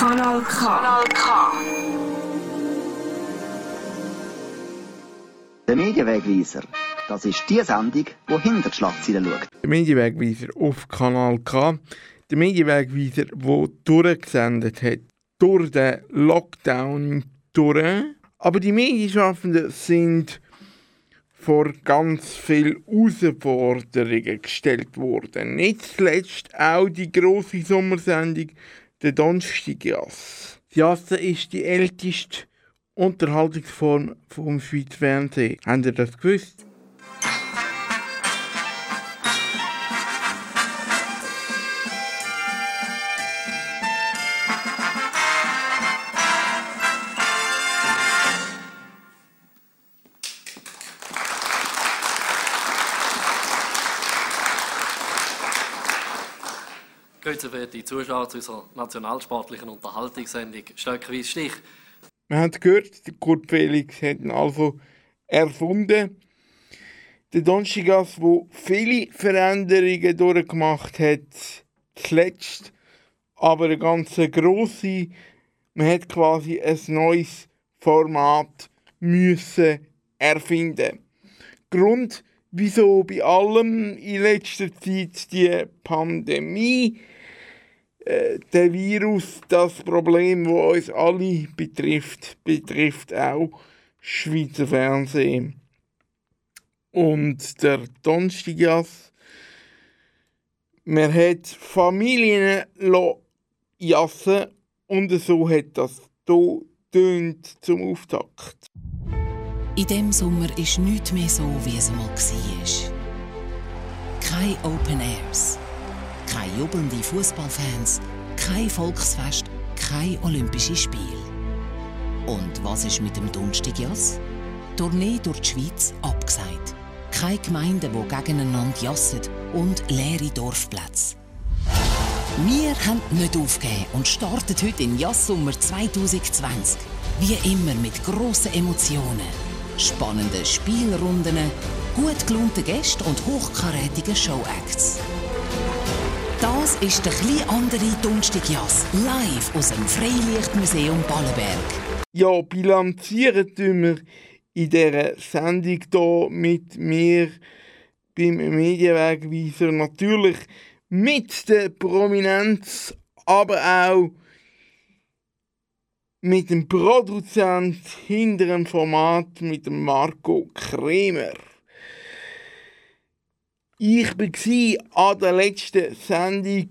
Kanal K. Kanal K. Der Medienwegweiser, das ist die Sendung, die hinter die Schlagzeilen schaut. Der Medienwegweiser auf Kanal K. Der Medienwegweiser, der durchgesendet hat, durch den Lockdown durch. Aber die Medienschaffenden sind vor ganz vielen Herausforderungen gestellt worden. Nicht zuletzt auch die grosse Sommersendung «Der Donnerstagjass». Jasse ist die älteste Unterhaltungsform vom Schweizer Fernsehen. Habt ihr das gewusst? Grüezi verehrte Zuschauer zu unserer nationalsportlichen Unterhaltungssendung Stöckweise Stich. Wir haben gehört, der Kurt Felix hat ihn also erfunden. Der Donstigas, wo viele Veränderungen durchgemacht hat, zuletzt aber eine ganz grosse. Man hat quasi ein neues Format müssen erfinden. Grund, wieso bei allem in letzter Zeit die Pandemie äh, der Virus, das Problem, das uns alle betrifft, betrifft auch Schweizer Fernsehen. Und der Donstigas, man hat Familien jassen und so hat das hier zum Auftakt. In dem Sommer ist nichts mehr so, wie es einmal war. Keine Open Airs, keine jubelnde Fußballfans, kein Volksfest, kein Olympische Spiel. Und was ist mit dem Donnerstagjass? Tournee durch die Schweiz abgesagt. Keine Gemeinden, die gegeneinander jassen und leere Dorfplätze. Wir haben nicht aufgegeben und starten heute in Jassummer 2020. Wie immer mit grossen Emotionen, spannenden Spielrunden, gut gelaunten Gästen und hochkarätigen Showacts. Das ist der kleine andere Donnerstagjass, live aus dem Freilichtmuseum Ballenberg. Ja, bilanzieren tun wir in dieser Sendung hier mit mir beim Medienwegweiser natürlich mit der Prominenz, aber auch mit dem Produzent hinter dem Format, mit Marco Kremer. Ich war an der letzten Sendung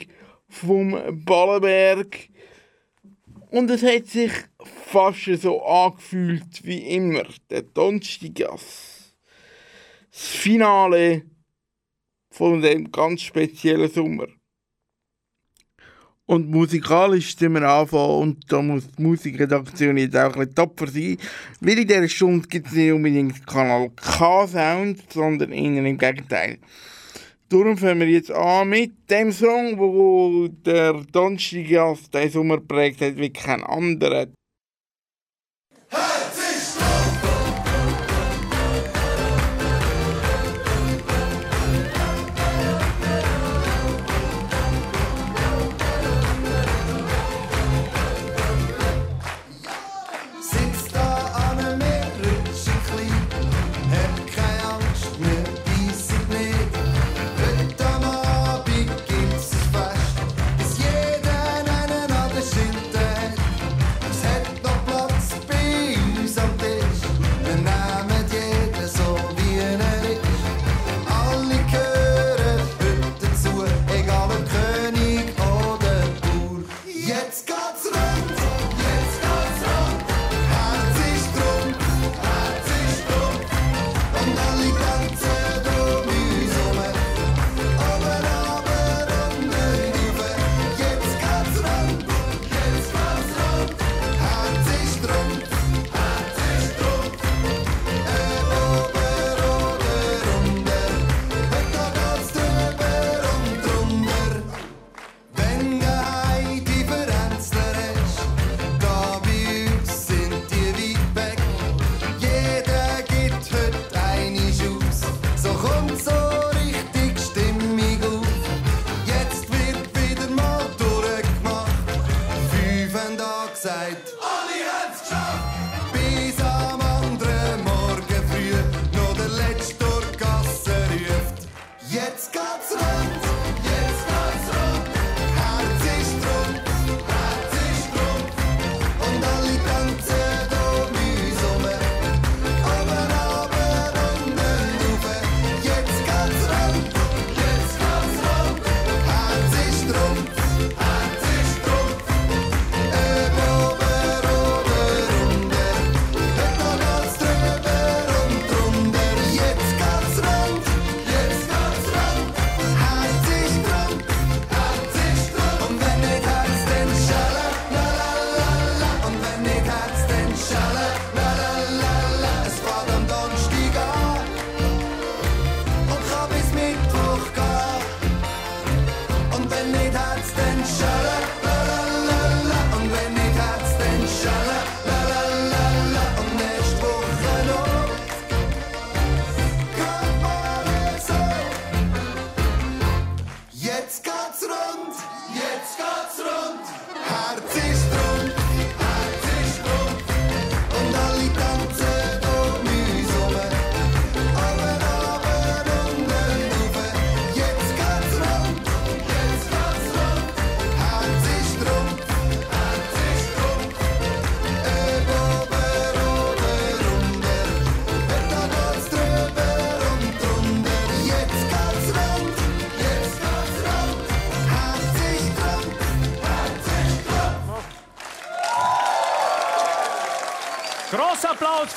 vom Ballenberg und es hat sich fast so angefühlt wie immer. Der Donnerstagjass. Das Finale von dem ganz speziellen Sommer. Und musikalisch sind wir anfangen und da muss die Musikredaktion jetzt auch ein bisschen tapfer sein, weil in dieser Stunde gibt es nicht unbedingt Kanal K-Sound, sondern eher im Gegenteil. Darum fangen wir jetzt an mit dem Song, wo der Donnerstagjass diesen Sommer prägt hat wie kein anderer.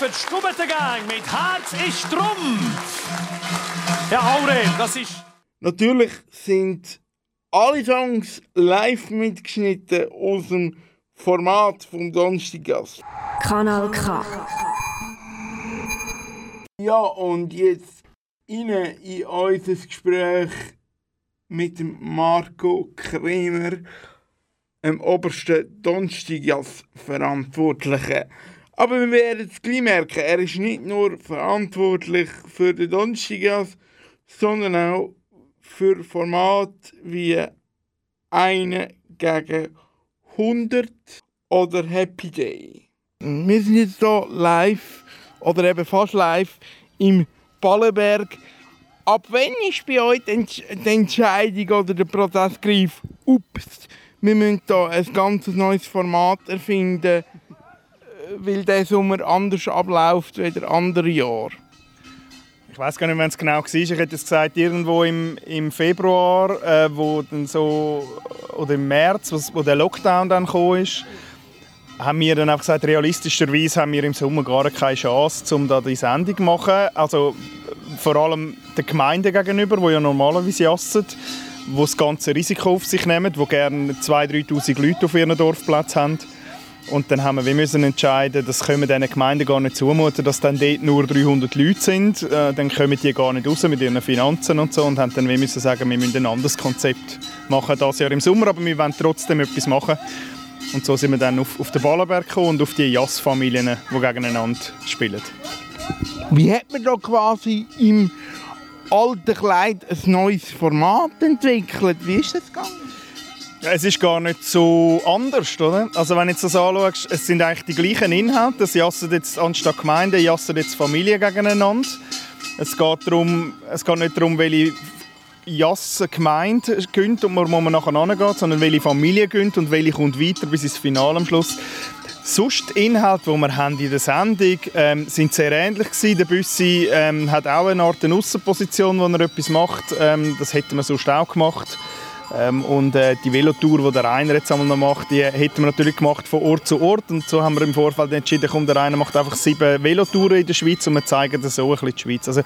Für die Stubbengang mit Herz ist drum. Herr Aurel, das ist... Natürlich sind alle Songs live mitgeschnitten aus dem Format vom Donnerstaggast. Kanal K. Ja, und jetzt rein in unser Gespräch mit dem Marco Kremer, dem obersten Donnerstaggast-Verantwortlichen. Aber wir werden es gleich merken, er ist nicht nur verantwortlich für den Donnerstaggast, sondern auch für Formate wie eine gegen 100 oder Happy Day. Wir sind jetzt hier live oder eben fast live im Ballenberg. Ab wann ist bei euch die Entsch- die Entscheidung oder der Prozess greift? Ups, wir müssen hier ein ganz neues Format erfinden, weil der Sommer anders abläuft als der andere Jahr. Ich weiß gar nicht, wenn es genau war. Ich hätte es gesagt, irgendwo im, im Februar, äh, wo dann so, oder im März, wo, wo der Lockdown dann gekommen ist, haben wir dann einfach gesagt, realistischerweise haben wir im Sommer gar keine Chance, um da die Sendung zu machen. Also vor allem der Gemeinde gegenüber, die ja normalerweise jassen, die das ganze Risiko auf sich nehmen, die gerne 2'000, 3'000 Leute auf ihren Dorfplatz haben. Und dann haben wir, wir müssen entscheiden, das können wir diesen Gemeinden gar nicht zumuten, dass dann dort nur 300 Leute sind. Äh, dann kommen die gar nicht raus mit ihren Finanzen und so und haben dann wir müssen sagen, wir müssen ein anderes Konzept machen das Jahr im Sommer, aber wir wollen trotzdem etwas machen. Und so sind wir dann auf, auf den Ballenberg gekommen und auf die Jass-Familien, die gegeneinander spielen. Wie hat man da quasi im alten Kleid ein neues Format entwickelt? Wie ist das gegangen? Es ist gar nicht so anders, oder? Also wenn du das anschaust, es sind eigentlich die gleichen Inhalte. Es jassen jetzt anstatt Gemeinden, jassen jetzt Familien gegeneinander. Es geht, darum, es geht nicht darum, welche Jassen Gemeinde gönnt und wo man nachher hingeht, sondern welche Familie gönnt und welche kommt weiter bis ins Finale am Schluss. Sonst die Inhalte, die wir haben in der Sendung ähm, sind sehr ähnlich gewesen. Der Büssi ähm, hat auch eine Art eine Aussenposition, wo er etwas macht. Ähm, das hätte man sonst auch gemacht. Ähm, und äh, die Velotour, die der Rainer jetzt einmal noch macht, die hätten wir natürlich gemacht von Ort zu Ort. Und so haben wir im Vorfeld entschieden, komm, der Rainer macht einfach sieben Velotouren in der Schweiz und wir zeigen das so ein bisschen die Schweiz. Also,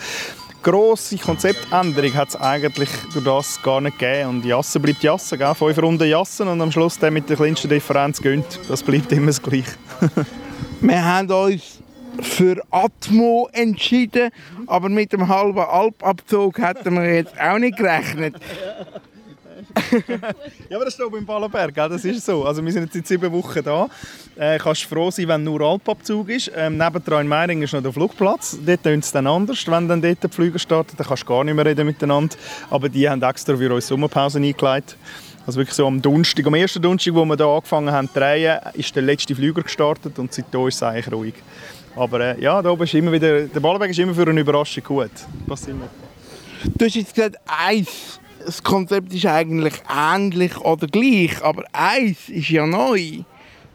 grosse Konzeptänderung hat es eigentlich durch das gar nicht gegeben. Und Jassen bleibt Jassen, gell? fünf Runden Jassen und am Schluss der mit der kleinsten Differenz gönnt. Das bleibt immer das Gleiche. Wir haben uns für Atmo entschieden, aber mit dem halben Alpabzug hätten wir jetzt auch nicht gerechnet. Ja, aber das ist oben im Ballenberg, das ist so. Also wir sind jetzt seit sieben Wochen da. Äh, kannst froh sein, wenn nur Alpabzug ist. Ähm, nebendran in Meiringen ist noch der Flugplatz. Dort tönt es dann anders. Wenn dann dort der Flüger startet, dann kannst du gar nicht mehr reden miteinander. Aber die haben extra für uns Sommerpause eingeleitet. Also wirklich so am Donnerstag, am ersten Donnerstag, wo wir hier angefangen haben zu drehen, ist der letzte Flüger gestartet und seitdem ist es eigentlich ruhig. Aber äh, ja, da oben ist immer wieder, der Ballenberg ist immer für eine Überraschung gut. Das immer. Du hast jetzt gesagt, eins, das Konzept ist eigentlich ähnlich oder gleich, aber eins ist ja neu.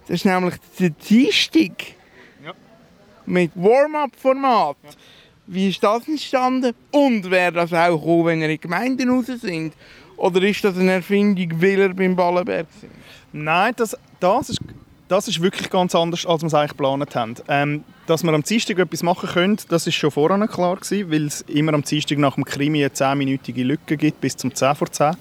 Das ist nämlich der Dienstag. Ja. Mit Warm-up-Format. Wie ist das entstanden? Und wäre das auch gekommen, wenn ihr in Gemeinden raus sind? Oder ist das eine Erfindung, weil ihr beim Ballenberg sind? Nein, das, das, ist, das ist wirklich ganz anders, als wir es eigentlich geplant haben. Ähm, dass wir am Dienstag etwas machen können, das ist schon vorher klar gewesen, weil es immer am Dienstag nach dem Krimi eine 10-minütige Lücke gibt, bis zum 10 vor 10.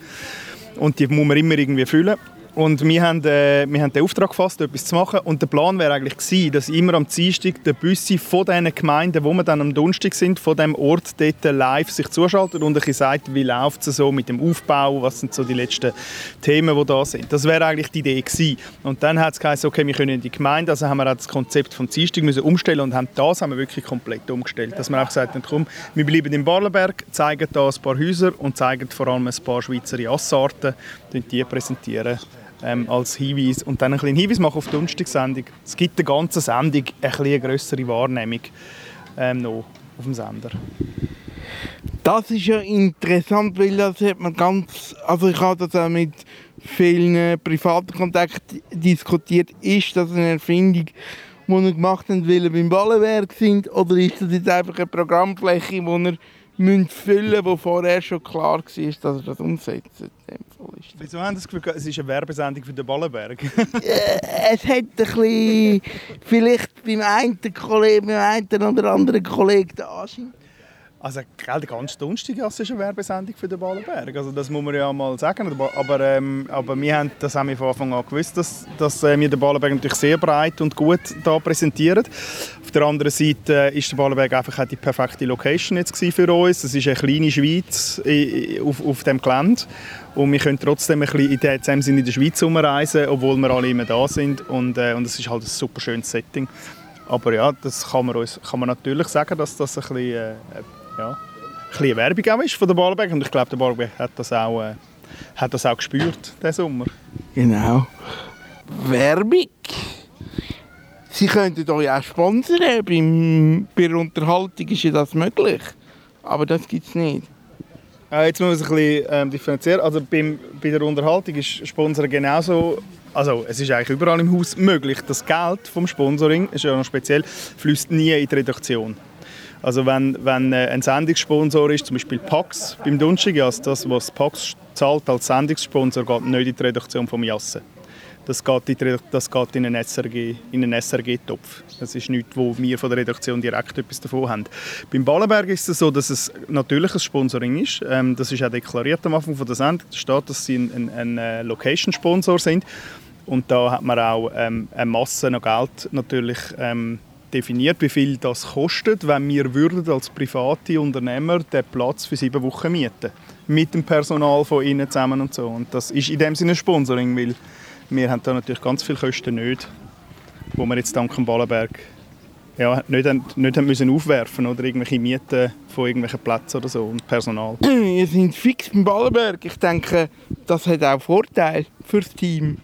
Und die muss man immer irgendwie füllen. Und wir haben, äh, wir haben den Auftrag gefasst, etwas zu machen. Und der Plan wäre eigentlich gewesen, dass immer am Dienstag der Büssi von diesen Gemeinden, wo wir dann am Donnerstag sind, von dem Ort dort live sich zuschaltet und ein sagt, wie läuft es so mit dem Aufbau, was sind so die letzten Themen, die da sind. Das wäre eigentlich die Idee gewesen. Und dann hat es geheißen, okay, wir können in die Gemeinde, also haben wir das Konzept vom Dienstag müssen umstellen und haben das haben wir wirklich komplett umgestellt. Dass wir auch gesagt haben, komm, wir bleiben im Ballenberg, zeigen da ein paar Häuser und zeigen vor allem ein paar Schweizer Jassarten, die präsentieren ähm, als Hinweis und dann ein bisschen Hinweis machen auf die Donnerstagssendung. Es gibt der ganzen Sendung eine grössere Wahrnehmung ähm, noch auf dem Sender. Das ist ja interessant, weil das hat man ganz, also ich habe das auch mit vielen privaten Kontakten diskutiert. Ist das eine Erfindung, die ihr gemacht habt, weil ihr beim Ballenwerk sind, oder ist das jetzt einfach eine Programmfläche, die ihr müsst füllen wo vorher schon klar war, dass ihr das umsetzt? Wieso haben Sie das Gefühl, es ist eine Werbesendung für den Ballenberg? es hat ein bisschen, vielleicht beim einen Kollegen, beim einen oder anderen Kollegen den Anschein. Also, gell, der ganze Donnerstag ist eine Werbesendung für den Ballenberg. Also, das muss man ja mal sagen. Aber, ähm, aber wir haben das haben wir von Anfang an gewusst, dass, dass äh, wir den Ballenberg natürlich sehr breit und gut da präsentieren. Auf der anderen Seite äh, ist der Ballenberg einfach die perfekte Location jetzt für uns. Es ist eine kleine Schweiz äh, äh, auf, auf dem Gelände. Und wir können trotzdem ein bisschen in dem Sinne in der Schweiz umreisen, obwohl wir alle immer da sind. Und, äh, und es ist halt ein super schönes Setting. Aber ja, das kann man, uns, kann man natürlich sagen, dass das ein bisschen, äh, ja, ein bisschen Werbung auch ist von der Ballenberg. Und ich glaube, der Ballenberg hat das auch, äh, hat das auch gespürt, diesen Sommer. Genau. Werbung. Sie könnten euch auch sponsern. Beim, bei der Unterhaltung ist ja das möglich. Aber das gibt es nicht. Äh, jetzt muss man es ein bisschen ähm, differenzieren. Also beim, bei der Unterhaltung ist Sponsor genauso. Also es ist eigentlich überall im Haus möglich. Das Geld vom Sponsoring ist ja noch speziell, fließt nie in die Redaktion. Also wenn, wenn äh, ein Sendungssponsor ist, zum Beispiel Pax beim Dunschig, also das, was Pax zahlt als Sendungssponsor, geht nicht in die Redaktion vom Jassen. Das geht, in das geht in einen SRG, in einen SRG-Topf. Das ist nichts, wo wir von der Redaktion direkt etwas davon haben. Beim Ballenberg ist es so, dass es natürlich ein Sponsoring ist. Ähm, das ist auch deklariert am Anfang von der Sendung. Da steht, dass sie ein, ein, ein äh, Location-Sponsor sind. Und da hat man auch ähm, eine Masse an Geld natürlich ähm, definiert, wie viel das kostet, wenn wir würden als private Unternehmer den Platz für sieben Wochen mieten mit dem Personal von ihnen zusammen und so. Und das ist in dem Sinne Sponsoring, weil wir haben da natürlich ganz viele Kosten nicht, wo wir jetzt dank dem Ballenberg ja, nicht, nicht haben müssen aufwerfen oder irgendwelche Mieten von irgendwelchen Plätzen oder so und Personal. Wir sind fix beim Ballenberg. Ich denke, das hat auch Vorteile für das Team.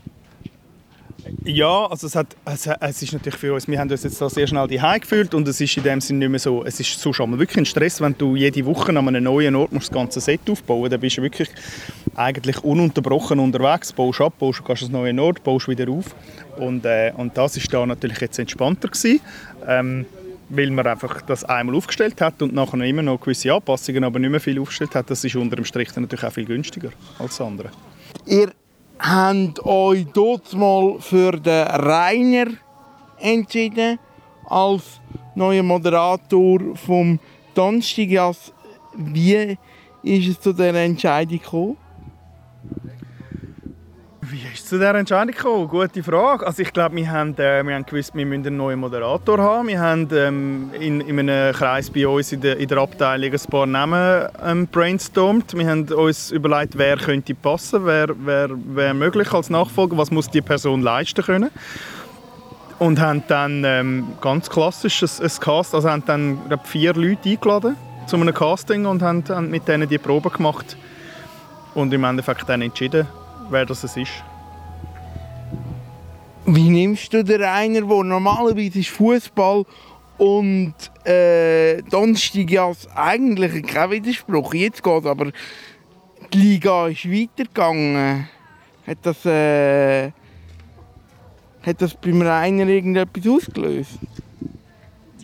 Ja, also es, hat, es, es ist natürlich für uns, wir haben uns jetzt da sehr schnell daheim gefühlt und es ist in dem Sinne nicht mehr so, es ist so schon mal wirklich ein Stress, wenn du jede Woche an einem neuen Ort musst das ganze Set aufbauen dann bist du wirklich eigentlich ununterbrochen unterwegs, baust ab, baust, gehst an einen neuen Ort, baust wieder auf. Und, äh, und das ist da natürlich jetzt entspannter gewesen, ähm, weil man einfach das einmal aufgestellt hat und nachher immer noch gewisse Anpassungen, aber nicht mehr viel aufgestellt hat, das ist unter dem Strich dann natürlich auch viel günstiger als das andere. Ihr habt euch dort mal für den Rainer entschieden als neuer Moderator vom Donnerstagjas. Wie ist es zu dieser Entscheidung gekommen? Wie ist es zu dieser Entscheidung gekommen? Gute Frage. Also ich glaube, wir haben, äh, wir haben gewusst, wir müssen einen neuen Moderator haben. Wir haben ähm, in, in einem Kreis bei uns in der, in der Abteilung ein paar Namen ähm, brainstormt. Wir haben uns überlegt, wer könnte passen, wer, wer, wer möglich als Nachfolger, was muss die Person leisten können. Und haben dann ähm, ganz klassisch ein, ein Cast, also haben dann glaub, vier Leute eingeladen zu einem Casting und haben, haben mit denen die Probe gemacht und im Endeffekt dann entschieden, wer das ist. Wie nimmst du den Rainer, der normalerweise ist Fußball und äh, Donnerstagjas eigentlich kein Widerspruch. Jetzt geht aber die Liga ist weitergegangen. Hat das, äh, hat das beim Rainer irgendetwas ausgelöst?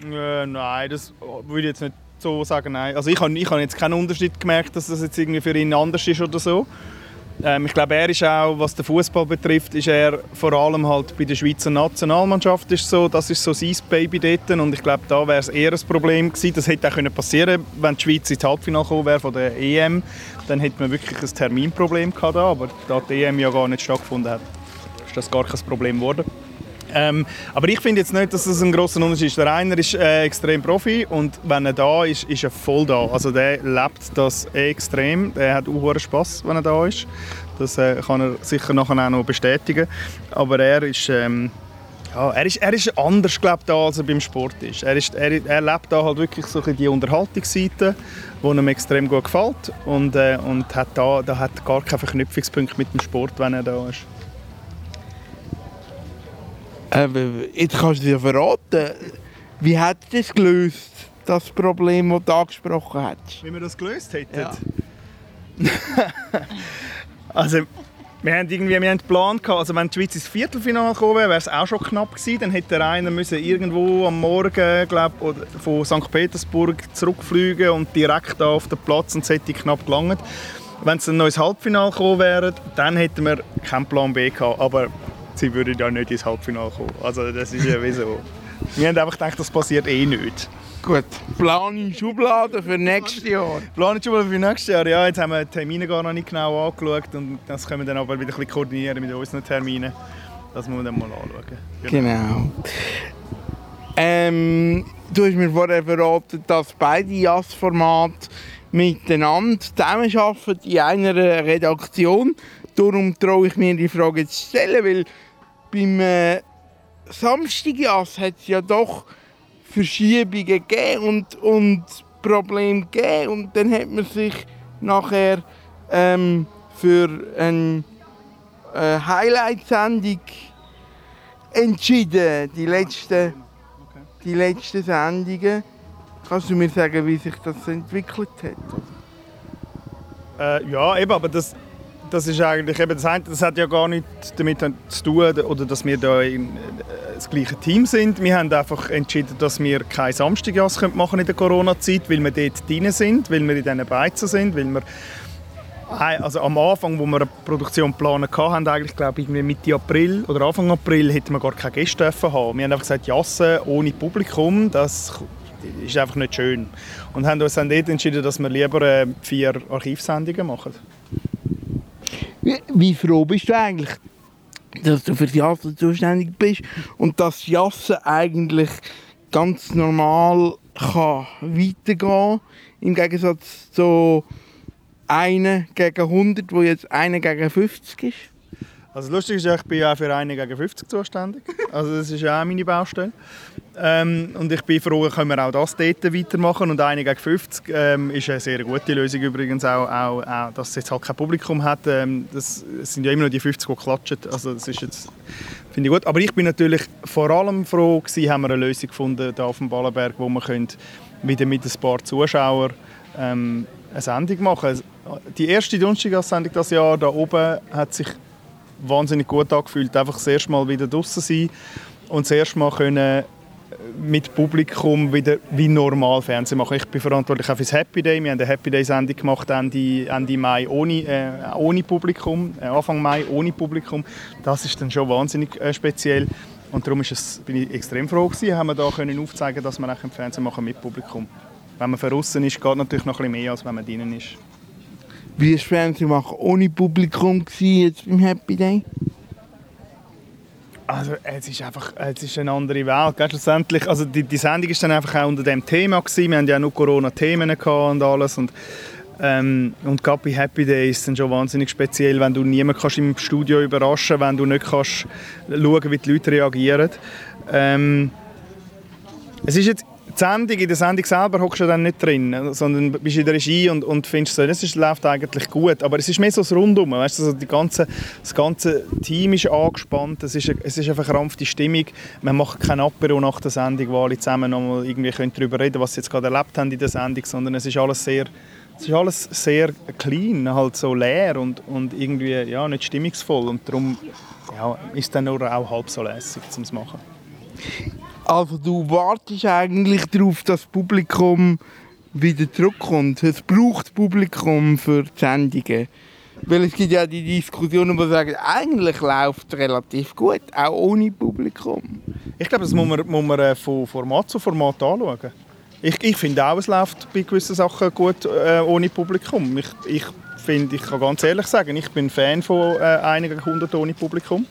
Äh, nein, das würde ich jetzt nicht so sagen. Nein. Also ich habe ich hab jetzt keinen Unterschied gemerkt, dass das jetzt irgendwie für ihn anders ist oder so. Ähm, ich glaube, er ist auch, was den Fußball betrifft, ist er vor allem halt bei der Schweizer Nationalmannschaft ist so, das ist so sein Baby dort und ich glaube, da wäre es eher ein Problem gewesen. Das hätte auch können passieren, wenn die Schweiz ins Halbfinale gekommen wäre von der EM, dann hätte man wirklich ein Terminproblem gehabt, aber da die EM ja gar nicht stattgefunden hat, ist das gar kein Problem geworden. Ähm, aber ich finde jetzt nicht, dass das ein grosser Unterschied ist. Der Rainer ist äh, extrem Profi und wenn er da ist, ist er voll da. Also der lebt das extrem. Der hat auch Spaß, wenn er da ist. Das äh, kann er sicher nachher auch noch bestätigen. Aber er ist, ähm, ja, er ist, er ist anders glaub, da, als er beim Sport ist. Er, ist, er, er lebt da halt wirklich so die Unterhaltungsseite, die ihm extrem gut gefällt und, äh, und hat da, da hat gar keinen Verknüpfungspunkt mit dem Sport, wenn er da ist. Äh, jetzt kannst du dir verraten, wie hat das gelöst, das Problem, das du angesprochen hast? Wie wir das gelöst hätten? Ja. also, wir haben irgendwie wir haben einen Plan gehabt, also wenn die Schweiz ins Viertelfinale gekommen wäre, wäre es auch schon knapp gewesen. Dann hätte der einer müssen irgendwo am Morgen, glaub, oder von St. Petersburg zurückfliegen und direkt auf den Platz und es hätte knapp gelangt. Wenn es ein neues Halbfinale gekommen wäre, dann hätten wir keinen Plan B gehabt. Aber sie würden ja nicht ins Halbfinale kommen. Also das ist ja wieso. Wir haben einfach gedacht, das passiert eh nicht. Gut, Plan in Schublade für nächstes Jahr. Planen schon mal für nächstes Jahr. Ja, jetzt haben wir die Termine gar noch nicht genau angeschaut und das können wir dann aber wieder ein bisschen koordinieren mit unseren Terminen. Das muss man dann mal anschauen. Genau. Ähm, du hast mir vorher verraten, dass beide JAS-Formate miteinander zusammenarbeiten in einer Redaktion. Darum traue ich mir die Frage zu stellen, weil beim äh, Samstag JAS hat es ja doch Verschiebungen gegeben und, und Probleme gegeben. Und dann hat man sich nachher ähm, für eine äh, Highlight-Sendung entschieden. Die letzten, die letzten Sendungen. Kannst du mir sagen, wie sich das entwickelt hat? Äh, ja, eben, aber das, das ist eigentlich eben das, eine, das hat ja gar nichts damit zu tun, oder dass wir da in, äh, das gleiche Team sind. Wir haben einfach entschieden, dass wir kein Samstagjass machen in der Corona-Zeit, weil wir dort drin sind, weil wir in diesen Beizen sind, weil wir also am Anfang, wo wir eine Produktion planen hatten, eigentlich glaube ich Mitte April oder Anfang April hätten wir gar keine Gäste haben. Wir haben einfach gesagt, Jassen ohne Publikum, das ist einfach nicht schön. Und haben uns dann dort entschieden, dass wir lieber äh, vier Archivsendungen machen. Wie, froh bist du eigentlich, dass du für die Jassen zuständig bist und dass Jassen eigentlich ganz normal kann weitergehen im Gegensatz zu einer gegen 100, wo jetzt einer gegen 50 ist? Also lustig ist ja, ich bin ja auch für einen gegen 50 zuständig. Also das ist ja auch meine Baustelle. Ähm, und ich bin froh, können wir auch das dort weitermachen. Und einen gegen 50 ähm, ist eine sehr gute Lösung übrigens auch, auch, auch dass es jetzt halt kein Publikum hat. Ähm, das sind ja immer noch die 50, die klatschen. Also das ist jetzt, finde ich gut. Aber ich bin natürlich vor allem froh gewesen, haben wir eine Lösung gefunden hier auf dem Ballenberg, wo wir wieder mit ein paar Zuschauern ähm, eine Sendung machen Die erste Donnerstagssendung das Jahr da oben hat sich wahnsinnig gut angefühlt. Einfach das erste Mal wieder draußen sein und das erste Mal können mit Publikum wieder wie normal Fernsehen machen. Ich bin verantwortlich auch für das Happy Day. Wir haben eine Happy Day Sendung gemacht Ende, Ende Mai ohne, äh, ohne Publikum, äh, Anfang Mai ohne Publikum. Das ist dann schon wahnsinnig äh, speziell. Und darum ist es, bin ich extrem froh gewesen, haben wir da können aufzeigen, dass wir auch im Fernsehen machen mit Publikum. Wenn man verrissen ist, geht natürlich noch ein bisschen mehr, als wenn man drinnen ist. Wie das Fernsehen machen ohne Publikum jetzt beim Happy Day? Also es ist einfach es ist eine andere Welt. Gell? Schlussendlich, also die, die Sendung war dann einfach auch unter dem Thema. Gewesen. Wir hatten ja nur Corona-Themen und alles. Und, ähm, und gerade bei Happy Day ist es schon wahnsinnig speziell, wenn du niemanden kannst im Studio überraschen wenn du nicht kannst schauen wie die Leute reagieren. Ähm, es ist jetzt die Sendung, in der Sendung selber hockst du dann nicht drin, sondern bist in der Regie und, und findest so, das ist, läuft eigentlich gut. Aber es ist mehr so das Rundum, weißt du, also die ganze, das ganze Team ist angespannt, es ist, es ist eine verkrampfte Stimmung. Man macht kein Apero nach der Sendung, wo alle zusammen nochmal irgendwie können darüber reden was sie jetzt gerade erlebt haben in der Sendung, sondern es ist alles sehr, es ist alles sehr clean, halt so leer und, und irgendwie ja, nicht stimmungsvoll und darum ja, ist es dann nur auch halb so lässig, um es machen. Also du wartest eigentlich darauf, dass das Publikum wieder zurückkommt. Es braucht Publikum für die Sendungen. Weil es gibt ja die Diskussionen, die sagen, eigentlich läuft es relativ gut, auch ohne Publikum. Ich glaube, das muss man, muss man äh, von Format zu Format anschauen. Ich, ich finde auch, es läuft bei gewissen Sachen gut äh, ohne Publikum. Ich, ich, find, ich kann ganz ehrlich sagen, ich bin Fan von äh, einigen hundert ohne Publikum.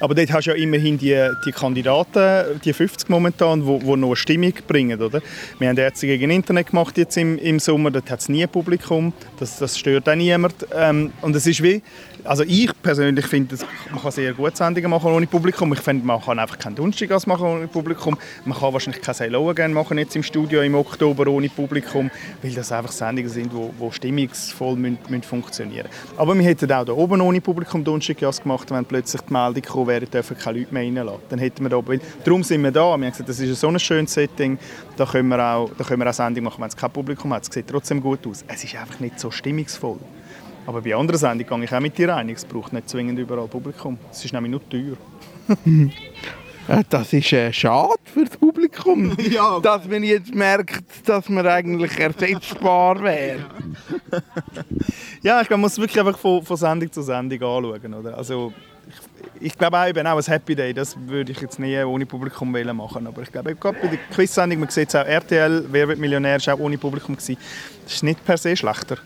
Aber dort hast du ja immerhin die, die Kandidaten, die 50 momentan, die, die noch eine Stimmung bringen. Oder? Wir haben Ärzte gegen Internet gemacht jetzt im, im Sommer, dort hat es nie Publikum, das, das stört auch niemand. Ähm, und es ist wie, also ich persönlich finde, man kann sehr gut Sendungen machen ohne Publikum. Ich finde, man kann einfach keinen Dunstigas machen ohne Publikum. Man kann wahrscheinlich keine Hello Again machen jetzt im Studio im Oktober ohne Publikum, weil das einfach Sendungen sind, die, die stimmungsvoll müssen, müssen funktionieren Aber wir hätten auch da oben ohne Publikum Dunstigas gemacht, wenn plötzlich die Meldung gekommen wäre, dürfen keine Leute mehr reinlassen. Dann hätten wir da oben, darum sind wir da. Wir haben gesagt, das ist so ein schönes Setting, da können wir auch, da können wir auch Sendungen machen, wenn es kein Publikum hat. Es sieht trotzdem gut aus. Es ist einfach nicht so stimmungsvoll. Aber bei anderen Sendungen gehe ich auch mit dir rein. Es braucht nicht zwingend überall Publikum. Es ist nämlich nur teuer. Ja, das ist äh, schade für das Publikum, Ja. dass man jetzt merkt, dass man eigentlich ersetzbar wäre. Ja, ich glaube, man muss es wirklich einfach von, von Sendung zu Sendung anschauen. Oder? Also, ich, glaube auch, eben auch ein Happy Day, das würde ich jetzt nie ohne Publikum machen. Aber ich glaube, gerade bei der Quiz-Sendung, man sieht es auch, RTL, Wer wird Millionär, ist auch ohne Publikum gewesen. Das ist nicht per se schlechter.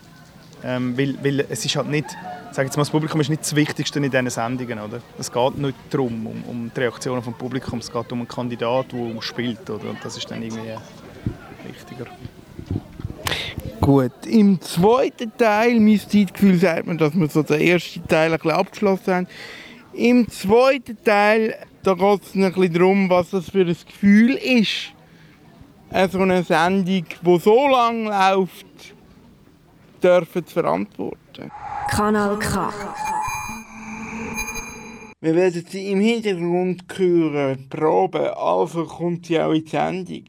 Ähm, weil, weil es ist halt nicht, sag jetzt mal, das Publikum ist nicht das Wichtigste in diesen Sendungen. Oder? Es geht nicht darum, um, um die Reaktionen vom Publikum, es geht um einen Kandidat, der spielt. Oder? Und das ist dann irgendwie wichtiger. Gut, im zweiten Teil, mein Zeitgefühl sagt mir, dass wir so den ersten Teil ein bisschen abgeschlossen haben. Im zweiten Teil, da geht es ein bisschen darum, was das für ein Gefühl ist. Äh, So eine Sendung, die so lange läuft, dürfen zu verantworten. Kanal K. Wir werden sie im Hintergrund hören, proben, also kommt sie auch in die Sendung.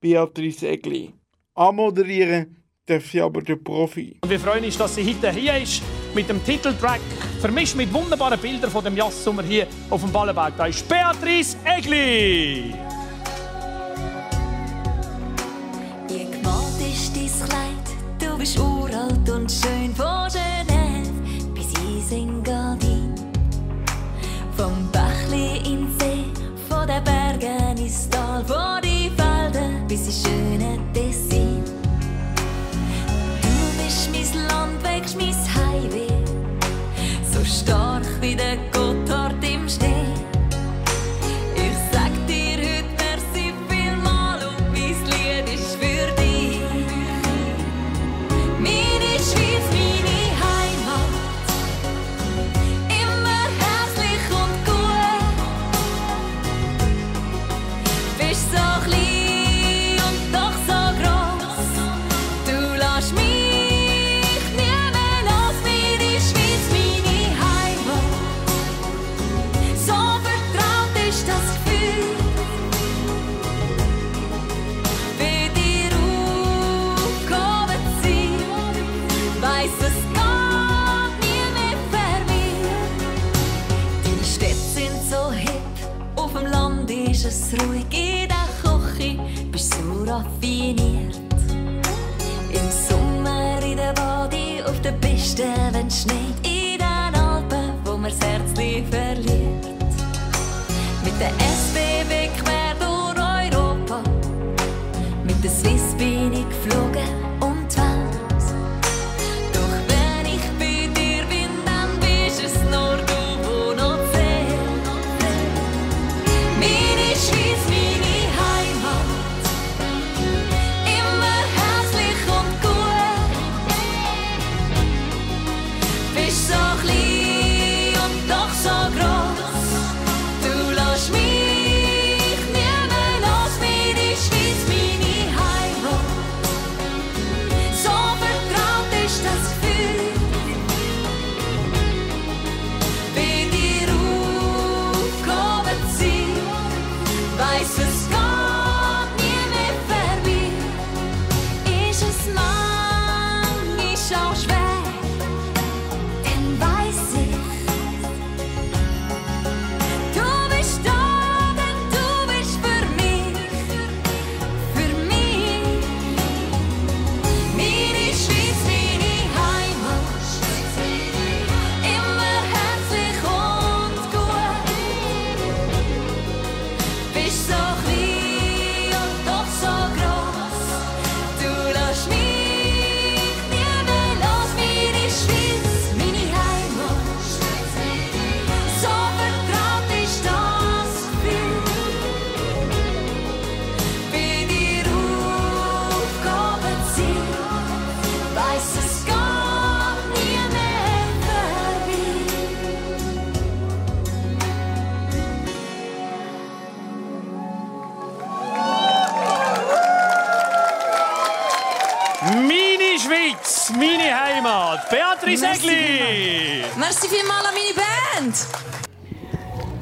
Beatrice Egli. Anmoderieren darf sie aber der Profi. Und wir freuen uns, dass sie heute hier ist mit dem Titeltrack, vermischt mit wunderbaren Bildern von dem Jazzsommer hier auf dem Ballenberg. Da ist Beatrice Egli. Es ruhig, in der Küche bist so raffiniert. Im Sommer in der Body, auf der Piste, wenn es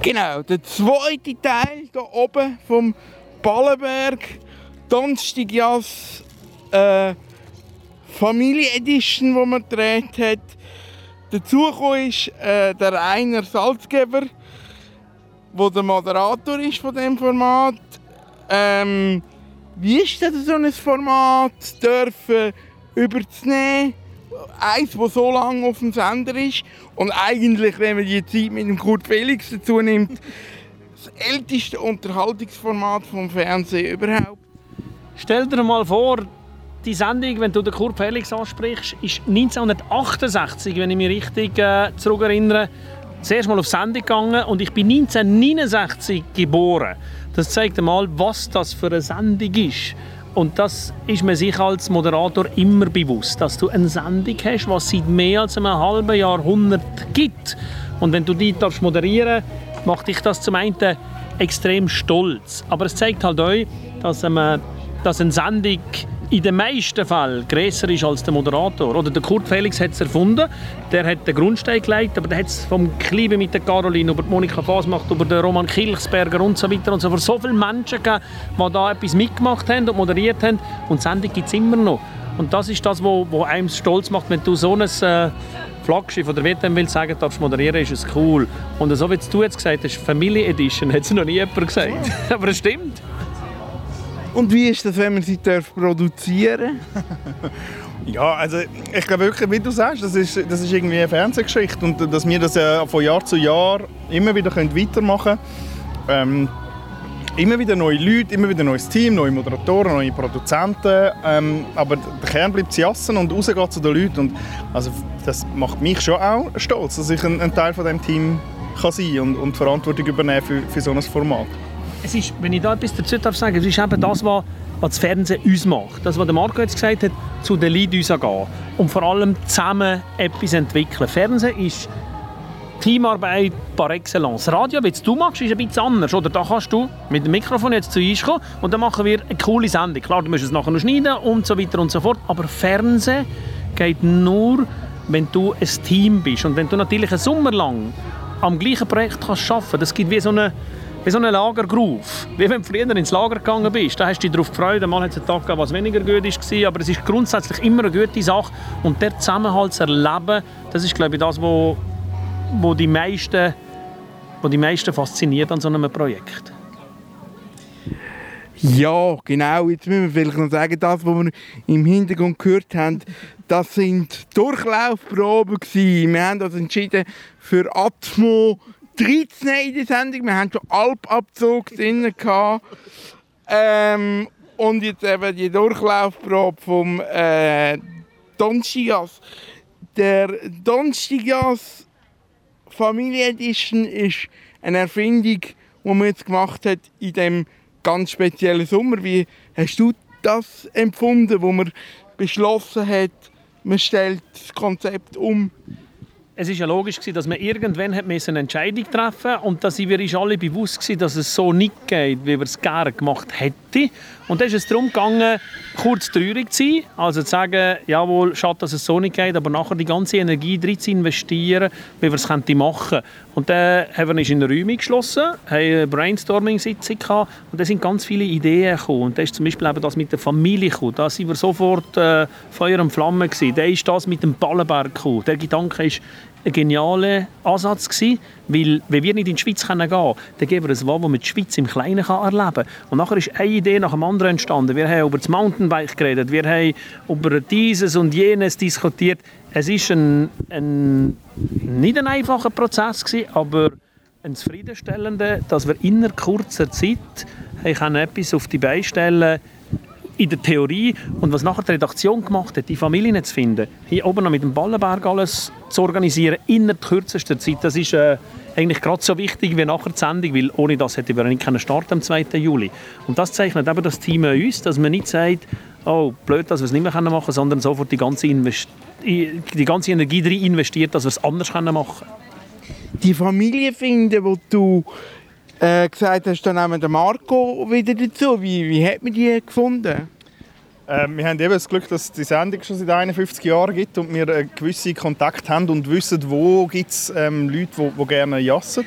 Genau, der zweite Teil hier oben vom Ballenberg, Donnerstag Jazz, äh, Familie Edition, die man gedreht hat. Dazu ist äh, der Rainer Salzgeber. wo der Moderator ist von dem Format. Ähm, wie ist denn so ein Format dürfen überzunehmen? Eins, das so lange auf dem Sender ist und eigentlich, wenn man die Zeit mit dem Kurt Felix dazu nimmt, das älteste Unterhaltungsformat vom Fernsehen überhaupt. Stell dir mal vor, die Sendung, wenn du den Kurt Felix ansprichst, ist 1968, wenn ich mich richtig äh, zurückerinnere, zuerst mal auf Sendung gegangen und ich bin 1969 geboren. Das zeigt einmal, was das für eine Sendung ist. Und das ist mir sich als Moderator immer bewusst, dass du eine Sendung hast, was seit mehr als einem halben Jahrhundert gibt. Und wenn du die darfst moderieren, macht dich das zum einen extrem stolz. Aber es zeigt halt auch, dass, ähm, dass eine Sendung in den meisten Fällen grösser ist als der Moderator. Oder der Kurt Felix hat es erfunden, der hat den Grundstein gelegt, aber der hat es vom Kliebe mit der Caroline über die Monika Fasmacht, über den Roman Kilchsberger und so weiter und so fort. So viele Menschen gegeben, die da etwas mitgemacht haben und moderiert haben und die Sendung gibt es immer noch. Und das ist das, was einem stolz macht, wenn du so ein äh, Flaggschiff oder du willst sagen darfst moderieren, ist es cool. Und so wie du jetzt gesagt hast, Family Edition, hat es noch nie jemand gesagt. aber es stimmt. Und wie ist das, wenn man sie darf produzieren Ja, also ich glaube wirklich, wie du sagst, das ist, das ist irgendwie eine Fernsehgeschichte und dass wir das ja von Jahr zu Jahr immer wieder weitermachen können. Ähm, immer wieder neue Leute, immer wieder neues Team, neue Moderatoren, neue Produzenten. Ähm, aber der Kern bleibt jassen und rausgeht zu den Leuten. Und also das macht mich schon auch stolz, dass ich ein, ein Teil von dem Team kann sein und, und Verantwortung übernehmen für, für so ein Format. Es ist, wenn ich da etwas dazu darf sagen, es ist eben das, was, was das Fernsehen uns macht. Das, was Marco jetzt gesagt hat, zu den Leuten gehen und vor allem zusammen etwas entwickeln. Fernsehen ist Teamarbeit par excellence. Radio, wie du machst, ist ein bisschen anders. Oder da kannst du mit dem Mikrofon jetzt zu uns kommen und dann machen wir eine coole Sendung. Klar, du musst es nachher noch schneiden und so weiter und so fort. Aber Fernsehen geht nur, wenn du ein Team bist. Und wenn du natürlich einen Sommer lang am gleichen Projekt kannst arbeiten kannst. Das gibt wie so eine wie so einen Lagergroove. Wie wenn du früher ins Lager gegangen bist. Da hast du dich darauf gefreut. Mal hat es einen Tag gegeben, was weniger gut war. Aber es ist grundsätzlich immer eine gute Sache. Und der Zusammenhalt zu erleben, das ist, glaube ich, das, wo, wo, die, meisten, wo die meisten fasziniert an so einem Projekt. Ja, genau. Jetzt müssen wir vielleicht noch sagen, das, was wir im Hintergrund gehört haben, das sind Durchlaufproben. Wir haben uns entschieden für Atmo 13 in der Sendung. Wir haben schon Alpabzug drin. gehabt. Ähm, und jetzt eben die Durchlaufprobe vom äh, Donstigas. Der Donstigas Familie Edition ist eine Erfindung, die man jetzt gemacht hat in dem ganz speziellen Sommer. Wie hast du das empfunden, wo man beschlossen hat, man stellt das Konzept um? Es ist ja logisch gewesen, dass man irgendwann hat eine Entscheidung treffen und da sind wir uns alle bewusst gewesen, dass es so nicht geht, wie wir es gerne gemacht hätten. Und dann ist es darum gegangen, kurz traurig zu sein, also zu sagen, jawohl, schade, dass es so nicht geht, aber nachher die ganze Energie drin zu investieren, wie wir es machen. Und dann haben wir uns in Räume geschlossen, haben eine Brainstorming-Sitzung gehabt und da sind ganz viele Ideen gekommen. Und da ist zum Beispiel eben das mit der Familie gekommen. Da sind wir sofort äh, Feuer und Flamme gewesen. Da ist das mit dem Ballenberg gekommen. Der Gedanke ist ein genialer Ansatz gewesen, weil wenn wir nicht in die Schweiz gehen können, dann geben wir es wahr, wo man die Schweiz im Kleinen kann erleben kann. Und nachher ist eine Idee nach dem anderen entstanden. Wir haben über das Mountainbike geredet, wir haben über dieses und jenes diskutiert. Es ist ein, ein nicht ein einfacher Prozess gewesen, aber ein zufriedenstellender, dass wir in kurzer Zeit haben etwas auf die Beine stellen in der Theorie und was nachher die Redaktion gemacht hat, die Familien zu finden, hier oben noch mit dem Ballenberg alles zu organisieren, innerhalb kürzester Zeit, das ist äh, eigentlich gerade so wichtig wie nachher die Sendung, weil ohne das hätte wir nicht starten am 2. Juli. Und das zeichnet eben das Team an uns, dass man nicht sagt, oh, blöd, dass wir es nicht mehr machen können, sondern sofort die ganze, Invest die ganze Energie drin investiert, dass wir es anders machen können. Die Familie finden, wo du äh, gesagt hast, dann nehmen wir Marco wieder dazu. Wie, wie hat man die gefunden? Ähm, wir haben eben das Glück, dass es die Sendung schon seit 51 Jahren gibt und wir äh, gewisse Kontakte haben und wissen, wo gibt es ähm, Leute, die, die gerne jassen.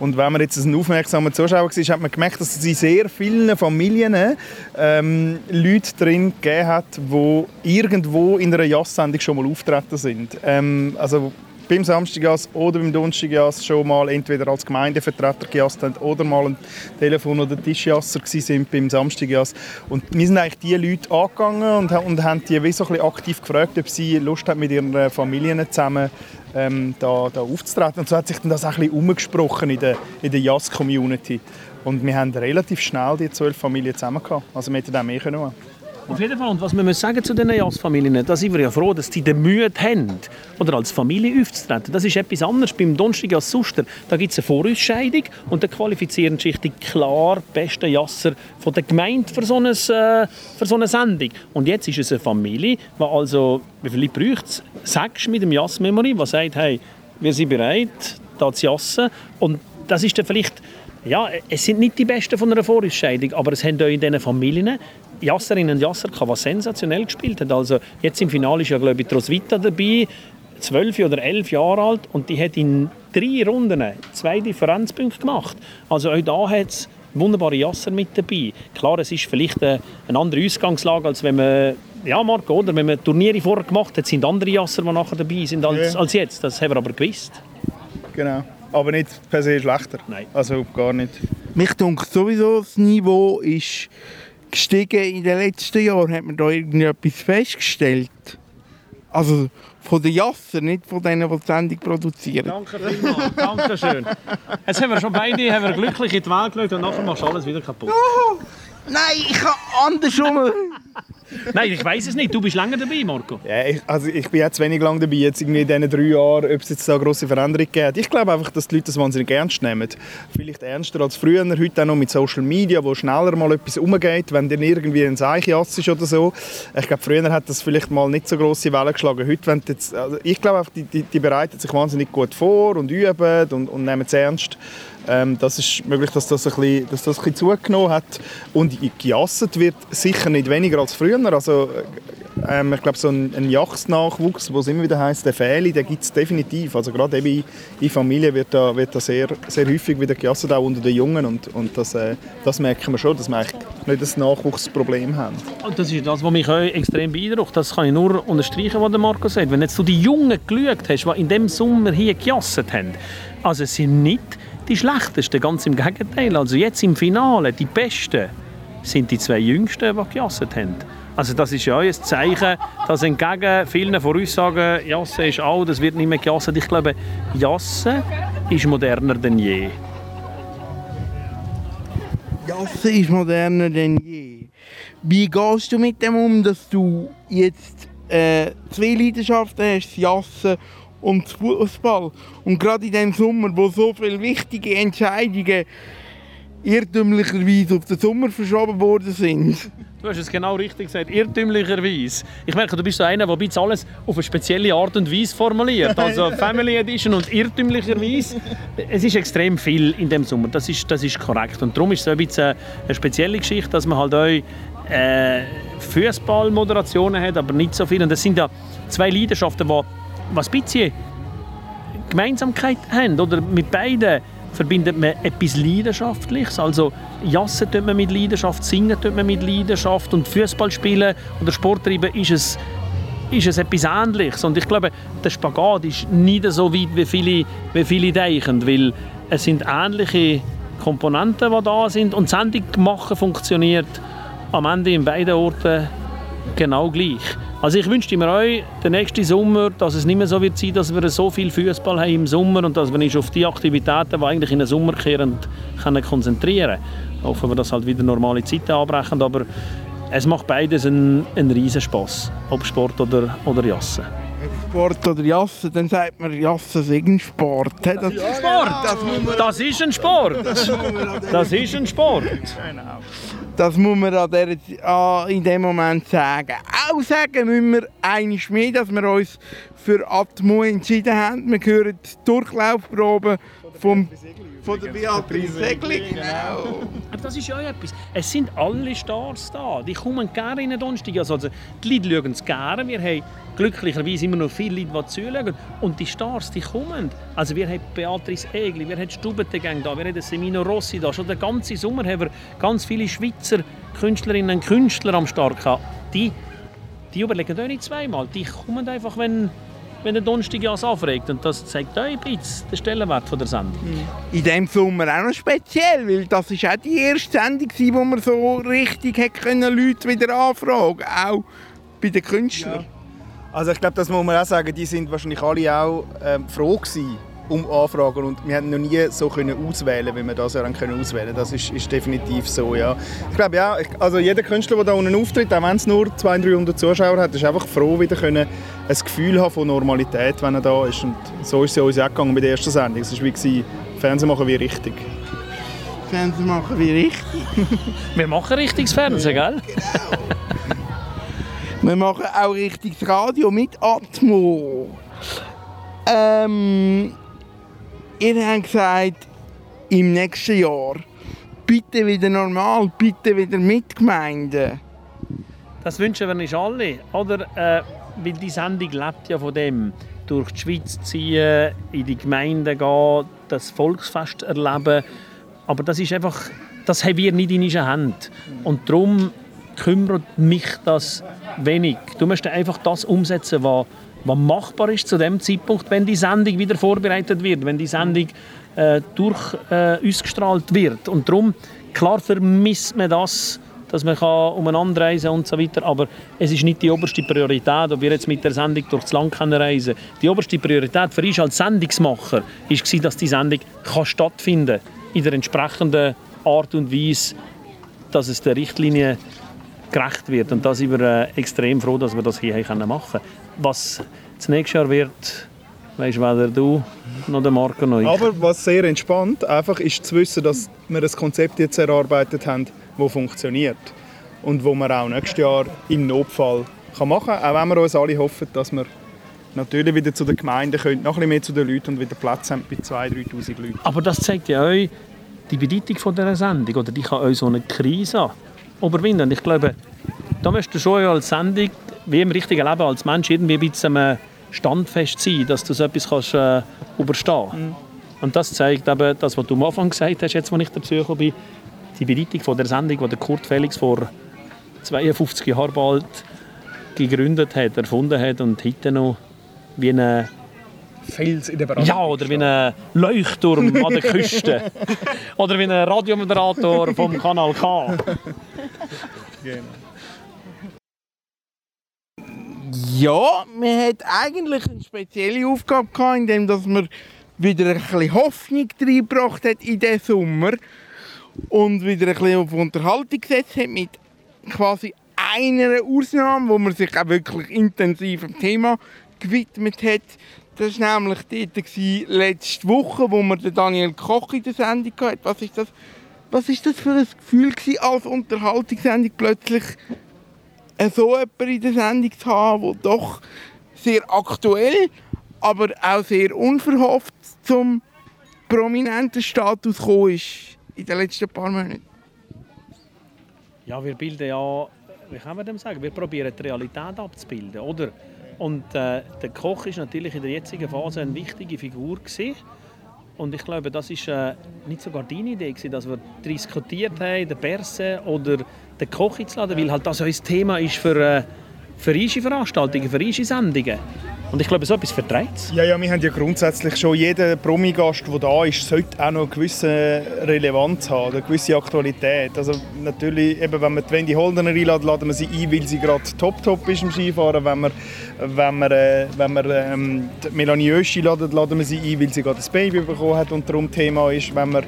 Und wenn man jetzt ein aufmerksamer Zuschauer war, hat man gemerkt, dass es in sehr vielen Familien ähm, Leute drin gegeben hat, die irgendwo in einer Jass-Sendung schon mal auftreten sind. Ähm, also beim Samstagjass oder beim Donnerstagjass schon mal entweder als Gemeindevertreter gejasst haben oder mal ein Telefon- oder Tischjasser sind beim Samstagjass. Und wir sind eigentlich die Leute angegangen und, und haben die wie so ein bisschen aktiv gefragt, ob sie Lust haben, mit ihren Familien zusammen ähm, da, da aufzutreten. Und so hat sich dann das auch ein bisschen umgesprochen in der, in der Jazz-Community. Und wir haben relativ schnell die zwölf Familien zusammen gehabt. Also wir hätten auch mehr können. Auf jeden Fall. Und was wir müssen sagen zu diesen Jazzfamilien, da sind wir ja froh, dass die den Mühe haben, oder als Familie aufzutreten. Das ist etwas anderes beim Donnerstag als Suster. Da gibt es eine Vorausscheidung und da qualifizieren sich die klar besten Jasser von der Gemeinde für so, eine, äh, für so eine Sendung. Und jetzt ist es eine Familie, die also, wie viele braucht es? Sechs mit dem Jazzmemory, die sagt, hey, wir sind bereit, da zu jassen. Und das ist dann vielleicht ja, es sind nicht die Besten von einer Vorausscheidung, aber es haben auch in diesen Familien Jasserinnen und Jasser gehabt, die sensationell gespielt haben. Also jetzt im Finale ist ja, glaube ich, die Roswitha dabei, zwölf oder elf Jahre alt, und die hat in drei Runden zwei Differenzpunkte gemacht. Also auch da hat es wunderbare Jasser mit dabei. Klar, es ist vielleicht eine, eine andere Ausgangslage, als wenn man ja, Marco, oder? Wenn man Turniere vorher gemacht hat, sind andere Jasser, die nachher dabei sind als, Ja. als jetzt. Das haben wir aber gewusst. Genau. Aber nicht per se schlechter. Nein. Also gar nicht. Mich denkt sowieso, das Niveau ist gestiegen in den letzten Jahren. Hat man da irgendetwas festgestellt? Also von den Jasser, nicht von denen, die die Sendung produzieren. Danke vielmals, danke schön. Jetzt haben wir schon beide haben wir glücklich in die Welt geschaut und nachher machst du alles wieder kaputt. Nein, ich kann andersrum. Nein, ich weiß es nicht. Du bist länger dabei, Marco. Ja, ich, also ich bin jetzt wenig lang dabei, jetzt irgendwie in diesen drei Jahren, ob es jetzt da eine grosse Veränderung gibt. Ich glaube einfach, dass die Leute das wahnsinnig ernst nehmen. Vielleicht ernster als früher, heute auch noch mit Social Media, wo schneller mal etwas umgeht, wenn dann irgendwie ein Seichjass ist oder so. Ich glaube, früher hat das vielleicht mal nicht so grosse Wellen geschlagen. Heute, wenn jetzt, also ich glaube einfach, die, die, die bereiten sich wahnsinnig gut vor und üben und, und nehmen es ernst. Ähm, das ist möglich, dass das, ein bisschen, dass das ein bisschen zugenommen hat. Und gejasset wird sicher nicht weniger als früher. Also, ähm, ich glaube, so ein, ein Jachtsnachwuchs, wo es immer wieder heisst, der Fähle, den gibt es definitiv. Also gerade eben in, Familien wird da, wird da sehr, sehr häufig wieder gejasset, auch unter den Jungen. Und, und das, äh, das merken wir schon, dass wir nicht das Nachwuchsproblem haben. Das ist das, was mich extrem beeindruckt. Das kann ich nur unterstreichen, was der Marco sagt. Wenn jetzt du die Jungen geschaut hast, die in diesem Sommer hier gejasset haben, also es sind nicht die schlechtesten, ganz im Gegenteil. Also jetzt im Finale, die Besten sind die zwei Jüngsten, die gejasset haben. Also das ist ja ein Zeichen, dass entgegen vielen Voraussagen, Jassen ist alt, es wird nicht mehr gejasset. Ich glaube, Jassen ist moderner denn je. Jassen ist moderner denn je. Wie gehst du mit dem um, dass du jetzt äh, zwei Leidenschaften hast, das Jassen und Fußball? Und gerade in dem Sommer, wo so viele wichtige Entscheidungen irrtümlicherweise auf den Sommer verschoben worden sind. Du hast es genau richtig gesagt, irrtümlicherweise. Ich merke, du bist so einer, der alles auf eine spezielle Art und Weise formuliert. Also Family Edition und irrtümlicherweise. Es ist extrem viel in dem Sommer, das ist, das ist korrekt. Und darum ist es ein bisschen eine spezielle Geschichte, dass man halt auch äh, Fußballmoderationen hat, aber nicht so viel. Und das sind ja zwei Leidenschaften, die was ein bisschen Gemeinsamkeit haben. Oder mit beiden verbindet man etwas Leidenschaftliches. Also Jassen tut man mit Leidenschaft, Singen tut man mit Leidenschaft und Fußball spielen oder Sport treiben ist es, ist es etwas Ähnliches. Und ich glaube, der Spagat ist nicht so weit, wie viele, wie viele denken, weil es sind ähnliche Komponenten, die da sind und Sendung machen funktioniert am Ende in beiden Orten genau gleich. Also ich wünschte mir euch, den nächsten Sommer, dass es nicht mehr so wird sein, dass wir so viel Fußball haben im Sommer und dass wir uns auf die Aktivitäten, die eigentlich in den Sommer kehren, können konzentrieren. Hoffen wir, dass halt wieder normale Zeiten anbrechen, aber es macht beides einen, einen riesen Spass, ob Sport oder, oder Jassen. Sport oder Jassen, dann sagt man, Jassen ist ein Sport. Das, Sport! Das muss man, Das ist ein Sport! Das ist ein Sport! Das muss man an der, an, in dem Moment sagen. Auch sagen müssen wir eines mehr, dass wir uns für Atmo entschieden haben. Wir hören die Durchlaufprobe vom, von der Beatrice Segli. Genau. Aber das ist ja auch etwas. Es sind alle Stars da. Die kommen gerne in den Donnerstag. Also, also, die Leute schauen es gerne. Wir haben glücklicherweise immer noch viele Leute, die zuschauen. Und die Stars, die kommen. Also wir haben Beatrice Egli, wir haben Stubentegang da, wir haben Semino Rossi da. Schon den ganzen Sommer haben wir ganz viele Schweizer Künstlerinnen und Künstler am Start gehabt. Die, die überlegen auch nicht zweimal. Die kommen einfach, wenn, wenn der Donnerstagjass aufregt. Und das zeigt euch ein bisschen den Stellenwert von der Sendung. In diesem Sommer auch noch speziell, weil das ist auch die erste Sendung, gewesen, wo man so richtig können Leute wieder anfragen auch bei den Künstlern. Also ich glaube, das muss man auch sagen, die sind wahrscheinlich alle auch ähm, froh gewesen um Anfragen und wir haben noch nie so können auswählen, wie wir das ja dann können auswählen. Das ist, ist definitiv so, ja. Ich glaube ja, ich, also jeder Künstler, der da unten auftritt, auch wenn es nur 200, 300 Zuschauer hat, ist einfach froh, wieder können ein Gefühl haben von Normalität, wenn er da ist. Und so ist es ja uns auch gegangen bei der ersten Sendung. Es war wie gewesen, Fernsehen machen wie richtig. Fernsehen machen wie richtig. Wir machen richtiges Fernsehen, gell? Wir machen auch richtiges Radio mit Atmo. Ähm, ihr habt gesagt, im nächsten Jahr bitte wieder normal, bitte wieder mit Gemeinden. Das wünschen wir uns alle, oder? Äh, weil die Sendung lebt ja von dem, durch die Schweiz ziehen, in die Gemeinden gehen, das Volksfest erleben. Aber das ist einfach, das haben wir nicht in unseren Händen. Und darum kümmert mich das wenig. Du musst einfach das umsetzen, was, was machbar ist zu dem Zeitpunkt, wenn die Sendung wieder vorbereitet wird, wenn die Sendung äh, durch äh, uns gestrahlt wird. Und darum, klar vermisst man das, dass man kann umeinander reisen und so weiter, aber es ist nicht die oberste Priorität, ob wir jetzt mit der Sendung durchs Land können reisen Die oberste Priorität für uns als Sendungsmacher war, dass die Sendung kann stattfinden in der entsprechenden Art und Weise, dass es der Richtlinie gerecht wird. Und da sind wir äh, extrem froh, dass wir das hier machen können. Was das nächste Jahr wird, weisst weder du noch der Marco noch ich. Aber was sehr entspannt einfach ist zu wissen, dass wir ein Konzept jetzt erarbeitet haben, das funktioniert. Und wo man auch nächstes Jahr im Notfall kann machen kann. Auch wenn wir uns alle hoffen, dass wir natürlich wieder zu den Gemeinden können, noch ein bisschen mehr zu den Leuten und wieder Platz haben bei 2'000, 3'000 Leuten. Aber das zeigt ja euch die Bedeutung von dieser Sendung. Oder die kann euch so eine Krise überwinden. Und ich glaube, da müsst ihr schon als Sendung, wie im richtigen Leben als Mensch, irgendwie ein bisschen äh, standfest sein, dass du so etwas kannst, äh, überstehen kannst. Und das zeigt eben das, was du am Anfang gesagt hast, jetzt, als ich dazu gekommen bin, die Bedeutung von der Sendung, die der Kurt Felix vor 52 Jahren bald gegründet hat, erfunden hat und heute noch wie eine Fels in der Brandung. ja, oder wie ein Leuchtturm an der Küste. oder wie ein Radiomoderator vom Kanal K. Genau. Ja, wir hatten eigentlich eine spezielle Aufgabe, gehabt, indem dass wir wieder ein bisschen Hoffnung reingebracht hat in diesen Sommer und wieder ein bisschen auf Unterhaltung gesetzt hat mit quasi einer Ausnahme, wo man sich auch wirklich intensiv dem Thema gewidmet hat. Das war nämlich dort letzte Woche, wo wir Daniel Koch in der Sendung hatten. Was ist das, was ist das für ein Gefühl gewesen, als Unterhaltungssendung plötzlich äh, so jemanden in der Sendung zu haben, der doch sehr aktuell, aber auch sehr unverhofft zum prominenten Status gekommen ist in den letzten paar Monaten. Ja, wir bilden ja, wie kann man dem sagen, wir probieren die Realität abzubilden, oder? Und äh, der Koch ist natürlich in der jetzigen Phase eine wichtige Figur gewesen. Und ich glaube, das ist äh, nicht sogar deine Idee gewesen, dass wir diskutiert haben, den Berse oder den Koch einzuladen, weil halt das unser Thema ist für, äh, für Veranstaltungen, für Sendungen. Und ich glaube, so etwas vertreibt es. Ja, ja, wir haben ja grundsätzlich schon, jeder Promi-Gast, der da ist, sollte auch noch eine gewisse Relevanz haben, eine gewisse Aktualität. Also natürlich, eben, wenn die Wendy Holdener einladen, laden wir sie ein, weil sie gerade top-top ist im Skifahren. Wenn wir, wenn wir, äh, wenn wir ähm, die Melanie Oesch einladen, laden wir sie ein, weil sie gerade ein Baby bekommen hat und darum Thema ist. Wenn wir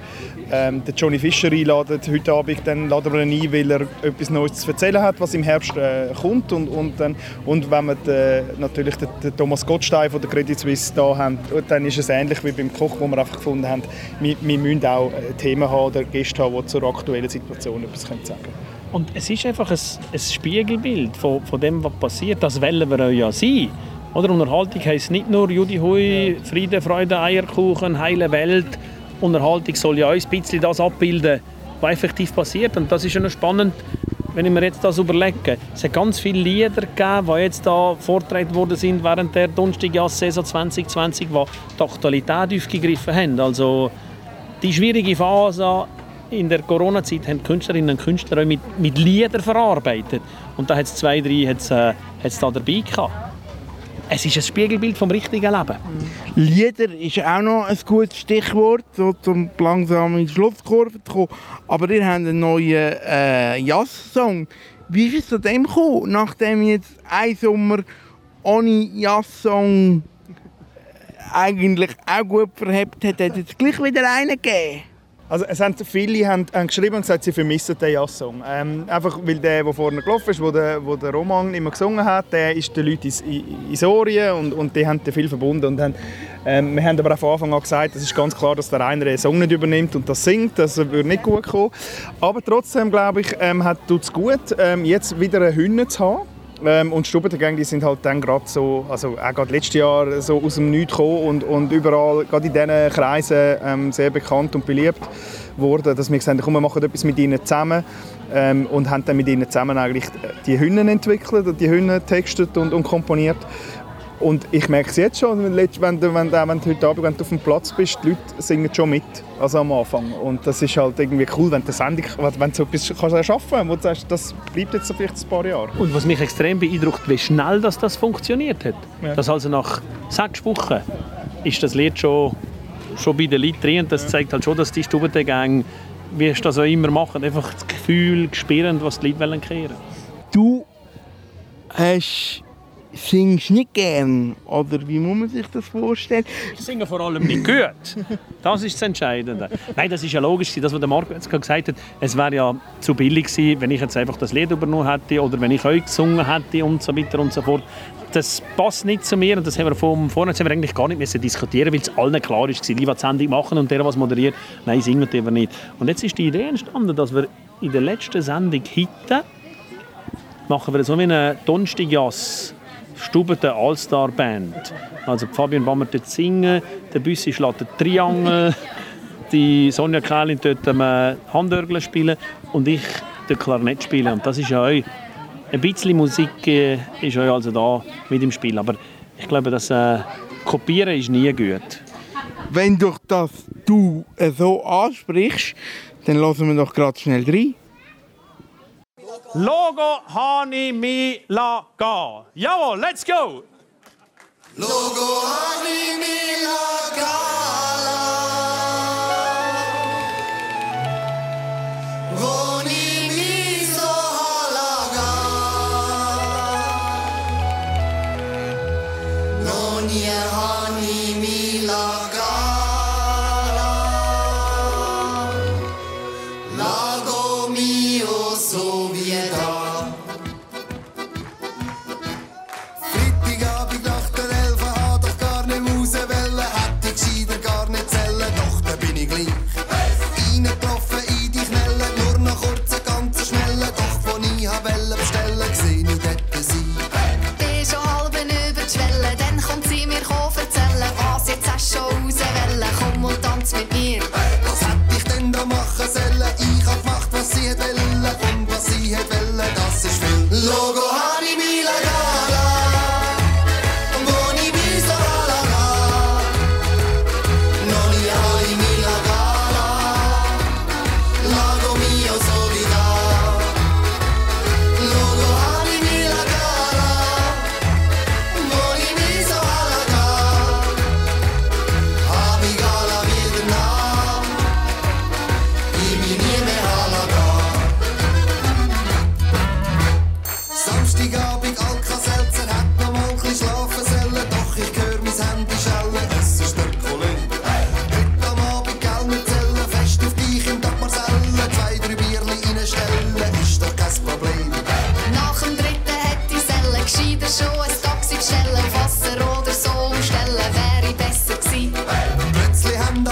ähm, den Johnny Fischer einladen heute Abend, dann laden wir ihn ein, weil er etwas Neues zu erzählen hat, was im Herbst äh, kommt. Und, und, dann, und wenn wir den, natürlich den, den Thomas Gottstein von der Credit Suisse da haben, dann ist es ähnlich wie beim Koch, wo wir einfach gefunden haben, wir, wir müssen auch äh, Themen haben oder Gäste haben, die zur aktuellen Situation etwas können sagen können. Und es ist einfach ein, ein Spiegelbild von, von dem, was passiert. Das wollen wir euch ja sein. Oder Unterhaltung heisst nicht nur Judy Hui, Friede, Freude, Eierkuchen, heile Welt. Unterhaltung soll ja auch ein bisschen das abbilden, was effektiv passiert. Und das ist ja noch spannend, wenn ich mir jetzt das überlege. Es hat ganz viele Lieder gegeben, die jetzt da vorgetragen worden sind während der Donnerstagjass-Saison 2020, die die Aktualität aufgegriffen haben. Also die schwierige Phase in der Corona-Zeit haben Künstlerinnen und Künstler mit, mit Liedern verarbeitet. Und da hat es zwei, drei hat's, äh, hat's da dabei gehabt. Es ist ein Spiegelbild vom richtigen Leben. Lieder ist auch noch ein gutes Stichwort, so zum langsam in die Schlusskurve zu kommen. Aber ihr habt einen neuen äh, Jazz-Song. Wie ist es zu dem gekommen, nachdem jetzt ein Sommer ohne Jazz-Song eigentlich auch gut verhebt hat, hat es gleich wieder einen gegeben? Also es haben viele haben, haben geschrieben und gesagt, sie vermissen den Jazzsong. Ähm, einfach weil der, der vorne gelaufen ist, wo der, wo der Roman immer gesungen hat, der ist den Leuten ins- in- ins Ohren und, und die haben viel verbunden. Und haben, ähm, wir haben aber auch von Anfang an gesagt, es ist ganz klar, dass der einer den Song nicht übernimmt und das singt, das würde nicht gut kommen. Aber trotzdem, glaube ich, ähm, tut es gut, ähm, jetzt wieder eine Hymne zu haben. Ähm, und Stubentengänge, die sind halt dann gerade so, also auch gerade letztes Jahr so aus dem Nichts gekommen und, und überall, gerade in diesen Kreisen, ähm, sehr bekannt und beliebt worden, dass wir gesagt haben, komm, wir machen etwas mit ihnen zusammen ähm, und haben dann mit ihnen zusammen eigentlich die Hymnen entwickelt die Hymnen textet und, und komponiert. Und ich merke es jetzt schon, wenn, wenn, du- wenn, du- wenn du heute Abend wenn du auf dem Platz bist, die Leute singen schon mit, also am Anfang. Und das ist halt irgendwie cool, wenn du, Sendung, wenn wenn du so etwas kannst erschaffen kannst, wo du sagst, das bleibt jetzt so vielleicht ein paar Jahre. Und was mich extrem beeindruckt, wie schnell das, das funktioniert hat. Ja. Dass also nach sechs Wochen ist das Lied schon, schon bei den Leuten drin. Und das zeigt halt schon, dass die Stubentengänge, wie sie das auch immer machen, einfach das Gefühl spüren, was die Leute wollen kehren. Du hast, singst nicht gern, oder wie muss man sich das vorstellen? Ich singe vor allem nicht gut. Das ist das Entscheidende. Nein, das ist ja logisch, das, was der Marco jetzt gesagt hat. Es wäre ja zu billig gewesen, wenn ich jetzt einfach das Lied übernommen hätte oder wenn ich euch gesungen hätte und so weiter und so fort. Das passt nicht zu mir und das haben wir vom vorne haben wir eigentlich gar nicht müssen diskutieren, weil es allen klar war, die, die Sendung machen und der, was moderiert, nein, singen aber nicht. Und jetzt ist die Idee entstanden, dass wir in der letzten Sendung hitten, machen wir so wie eine Donnerstagjass Stubete All-Star Band. Also Fabian Bammer dort singen, der Büssi schlägt den Triangel, die Sonja Kählin dort am äh, Handörgel spielen und ich den Klarinett spielen. Und das ist ja auch ein bisschen Musik äh, ist auch also da mit im Spiel. Aber ich glaube, das äh, Kopieren ist nie gut. Wenn durch das du äh, so ansprichst, dann lassen wir doch gerade schnell rein. Logo hani mi la ga. Jawohl, let's go! Logo animi la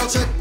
check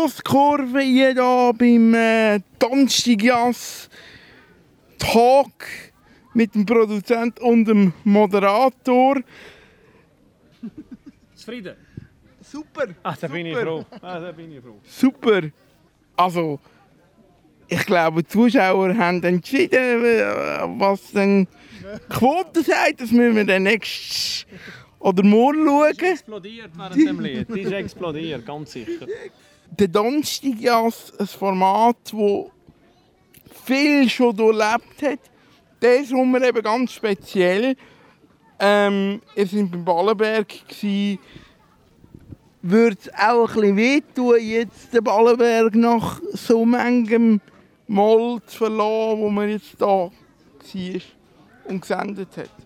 Schlusskurve hier da beim äh, Donnerstagjas Talk mit dem Produzent und dem Moderator. Zufrieden? Super. Ach, da bin ich froh. Ah, da bin ich froh. Super. Also, ich glaube, die Zuschauer haben entschieden, äh, was dann die Quote sagt. Das müssen wir dann nächstes oder morgen schauen. Explodiert während dem Lied. Die ist explodiert, ganz sicher. Der Donnerstagjas, ein Format, das viel schon durchlebt hat. Der Sommer eben ganz speziell. Ähm, wir waren beim Ballenberg. Würde es auch ein bisschen wehtun, jetzt den Ballenberg nach so manchem Mal zu verlassen, wo man jetzt da war und gesendet hat?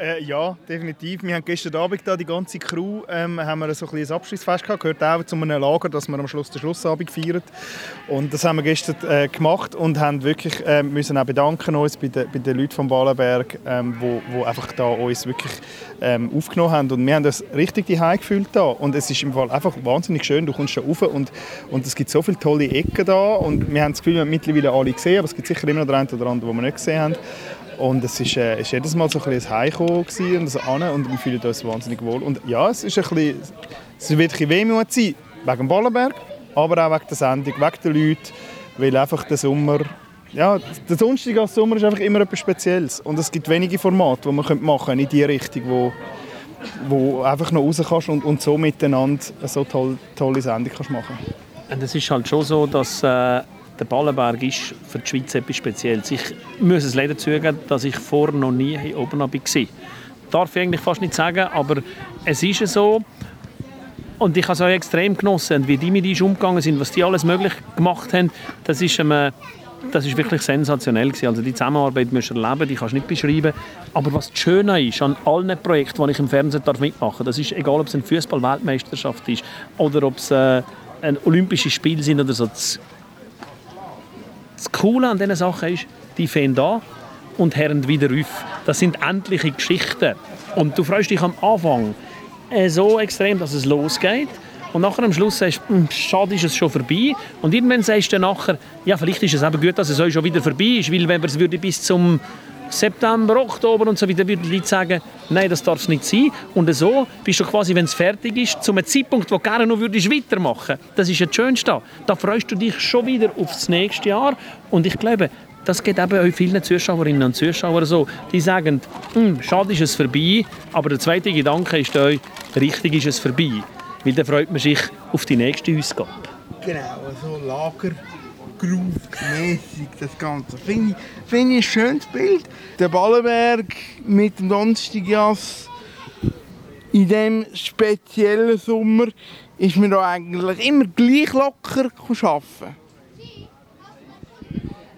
Äh, ja, definitiv. Wir haben gestern Abend da die ganze Crew ähm, haben wir so ein ein Abschlussfest gehabt. Gehört auch zu einem Lager, dass wir am Schluss den Schlussabend feiern. Und das haben wir gestern äh, gemacht und haben wirklich äh, müssen auch bedanken uns bei den, bei den Leuten vom Ballenberg, ähm, wo, wo einfach da uns wirklich ähm, aufgenommen haben. Und wir haben das richtig die gefühlt da. Und es ist im Fall einfach wahnsinnig schön. Du kommst da rauf und, und es gibt so viele tolle Ecken da. Und wir haben das Gefühl, wir haben mittlerweile alle gesehen, aber es gibt sicher immer noch den einen oder anderen, den wir nicht gesehen haben. Und es ist, äh, ist jedes Mal so ein bisschen ein und so und wir fühlen uns wahnsinnig wohl. Und ja, es ist ein bisschen, es wird ein bisschen Wehmut sein, wegen dem Ballenberg, aber auch wegen der Sendung, wegen den Leuten, weil einfach der Sommer, ja, der Donnerstag als Sommer ist einfach immer etwas Spezielles. Und es gibt wenige Formate, die man machen könnte, in die Richtung, wo, wo einfach noch raus kannst und, und so miteinander eine so toll, tolle Sendung kannst machen Und es ist halt schon so, dass äh, der Ballenberg ist für die Schweiz etwas Spezielles. Ich muss es leider zugeben, dass ich vorher noch nie hier oben war. Darf ich eigentlich fast nicht sagen, aber es ist so. Und ich habe es auch extrem genossen. Und wie die mit uns umgegangen sind, was die alles möglich gemacht haben, das ist, ähm, das ist wirklich sensationell gewesen. Also die Zusammenarbeit musst du erleben, die kannst du nicht beschreiben. Aber was das Schöne ist an allen Projekten, die ich im Fernsehen mitmachen darf, das ist egal, ob es eine Fußball-Weltmeisterschaft ist oder ob es äh, ein Olympisches Spiel sind oder so. Das, das Coole an diesen Sachen ist, die fangen da und hören wieder auf. Das sind endliche Geschichten. Und du freust dich am Anfang äh, so extrem, dass es losgeht. Und nachher am Schluss sagst du, «Hm, schade ist es schon vorbei. Und irgendwann sagst du dann nachher, ja, vielleicht ist es eben gut, dass es euch schon wieder vorbei ist, weil wenn wir es bis zum September, Oktober und so weiter, würden die Leute sagen, nein, das darf es nicht sein. Und so bist du quasi, wenn es fertig ist, zu einem Zeitpunkt, wo du gerne noch würdest weitermachen Das ist ja das Schönste. Da freust du dich schon wieder aufs nächste Jahr. Und ich glaube, das geht eben auch vielen Zuschauerinnen und Zuschauern so. Die sagen, «Hm, schade ist es vorbei, aber der zweite Gedanke ist euch, richtig ist es vorbei. Weil dann freut man sich auf die nächste Ausgabe. Genau, so Lagergroove-mäßig das Ganze. Finde ich, finde ich ein schönes Bild. Der Ballenberg mit dem Donnerstagjas in diesem speziellen Sommer ist mir da eigentlich immer gleich locker arbeiten.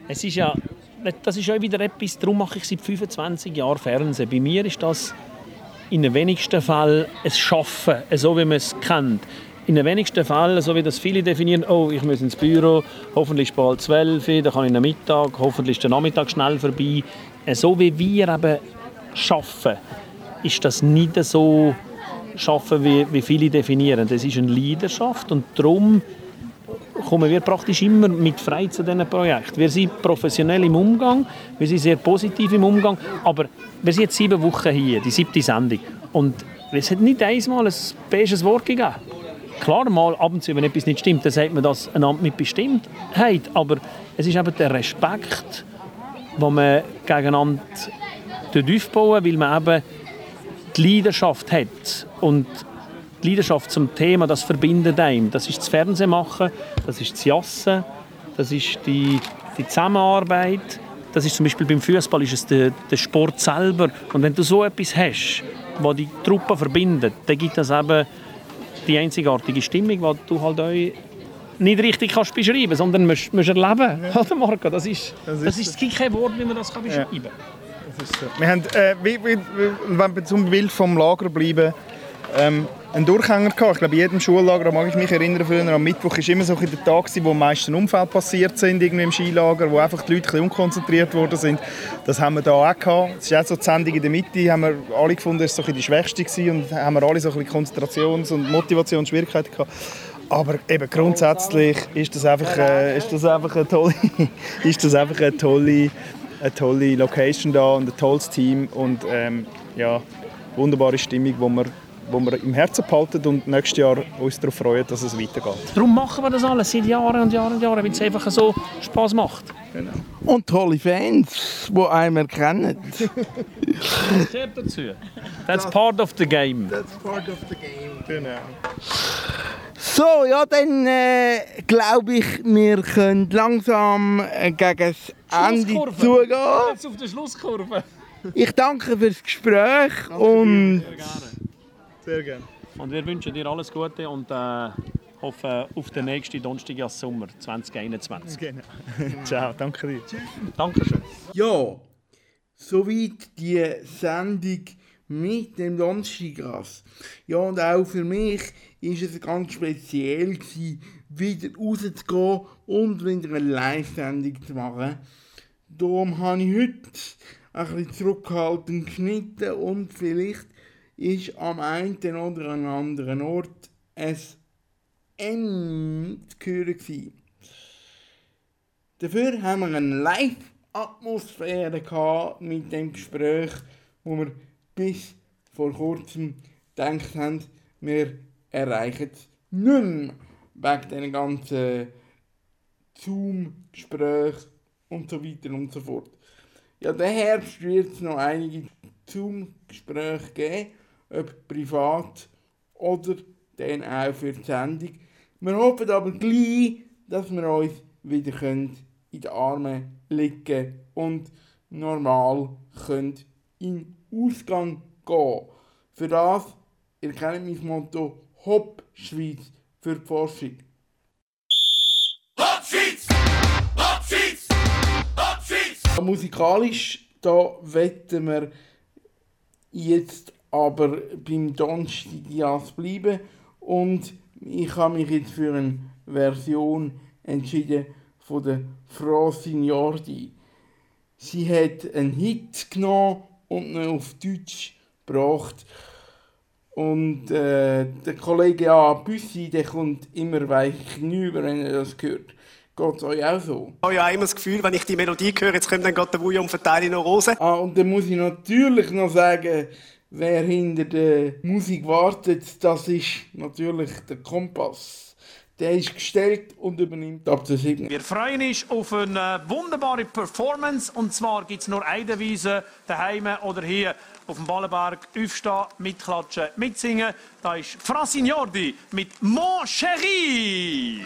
Es ist ja, das ist ja wieder etwas, darum mache ich seit 25 Jahren Fernsehen. Bei mir ist das in den wenigsten Fällen ein Schaffen, so wie man es kennt. In den wenigsten Fällen, so wie das viele definieren, oh, ich muss ins Büro, hoffentlich ist bald 12 Uhr, dann kann ich am Mittag, hoffentlich ist der Nachmittag schnell vorbei. So wie wir eben schaffen, ist das nicht so schaffen, wie, wie viele definieren. Das ist eine Leidenschaft und darum kommen wir praktisch immer mit frei zu diesen Projekten. Wir sind professionell im Umgang, wir sind sehr positiv im Umgang, aber wir sind jetzt sieben Wochen hier, die siebte Sendung. Und es hat nicht einmal ein beiges Wort gegeben. Klar, mal ab und zu, wenn etwas nicht stimmt, dann sagt man das einander mit Bestimmtheit, aber es ist eben der Respekt, den man gegeneinander aufbauen weil man eben die Leidenschaft hat. Und die Leidenschaft zum Thema, das verbindet einem. Das ist das Fernsehen machen, das ist das Jassen, das ist die, die Zusammenarbeit Das ist zum Beispiel beim Fußball ist es der, der Sport selber. Und wenn du so etwas hast, was die Truppe verbindet, dann gibt das eben die einzigartige Stimmung, die du halt euch nicht richtig kannst beschreiben, sondern musst, musst erleben. Oder Marco, das ist, Das das ist ist, es gibt kein Wort, wie man das kann beschreiben kann. Das ist so. Wir haben, äh, wie, wie, wenn wir zum Bild vom Lager bleiben, ähm, einen Durchhänger gehabt. Ich glaube, in jedem Schullager, da mag ich mich erinnern, früher am Mittwoch war immer so ein der Tag, wo am meisten Unfälle passiert sind irgendwie im Skilager, wo einfach die Leute ein unkonzentriert worden sind. Das haben wir da auch gehabt. Es ist auch so die Sendung in der Mitte, haben wir alle gefunden, das war so die schwächste gewesen und haben wir alle so ein Konzentrations- und Motivationsschwierigkeiten gehabt. Aber eben grundsätzlich ist das einfach, äh, ist das einfach eine tolle, ist das einfach eine tolle, eine tolle Location da und ein tolles Team und ähm, ja, wunderbare Stimmung, wo wir, wo wir im Herzen behalten und nächstes Jahr uns darauf freuen, dass es weitergeht. Darum machen wir das alles seit Jahren und Jahren und Jahren, weil es einfach so Spaß macht. Und tolle Fans, die einem erkennen. Das gehört dazu. That's part of the game. That's part of the game. Genau. So, ja, dann äh, glaube ich, wir können langsam äh, gegen das Ende Schlusskurve. zugehen. Jetzt auf der Schlusskurve. Ich danke fürs Gespräch und Sehr gerne. Und wir wünschen dir alles Gute und äh, hoffen auf den nächsten Donnerstag im Sommer 2021. Genau. Ciao, danke dir. Dankeschön. ja, soweit die Sendung mit dem Donnerstaggas. Ja, und auch für mich ist es ganz speziell gewesen, wieder rauszugehen und wieder eine Live-Sendung zu machen. Darum habe ich heute ein bisschen zurückgehalten geschnitten und vielleicht ist am einen oder an anderen Ort ein hören gewesen. Dafür haben wir eine Live-Atmosphäre mit dem Gespräch, wo wir bis vor kurzem gedacht haben, wir erreichen es nicht mehr. Wegen diesen ganzen Zoom-Gesprächen und so weiter und so fort. Ja, der Herbst wird es noch einige Zoom-Gespräche geben, ob privat oder dann auch für die Sendung. Wir hoffen aber gleich, dass wir uns wieder können in die Arme legen und normal können in den Ausgang gehen. Für das, ihr kennt mein Motto, Hopp Schweiz für die Forschung. Musikalisch, da wetten wir jetzt aber beim Donnerstag Jazz bleiben und ich habe mich jetzt für eine Version entschieden von der Frau Signordi. Sie hat einen Hit genommen und ihn auf Deutsch gebracht. Und äh, der Kollege A. Büssi, der kommt immer weich hinüber, wenn er das hört. Geht es euch auch so? Ich habe ja immer das Gefühl, wenn ich die Melodie höre, jetzt kommt dann gerade der Wuja und verteile noch Rosen. Ah, und dann muss ich natürlich noch sagen, wer hinter der Musik wartet, das ist natürlich der Kompass. Der ist gestellt und übernimmt ab der 7. Wir freuen uns auf eine wunderbare Performance. Und zwar gibt es nur eine Devise, daheim oder hier auf dem Ballenberg. Aufstehen, mitklatschen, mitsingen. Da ist Fra Signordi mit Mon Chéri.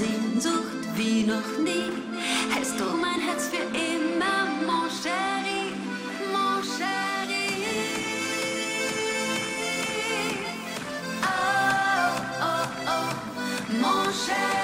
Sehnsucht wie noch nie, hältst du mein Herz für immer, mon chéri, mon chéri. Oh, oh, oh, mon chéri.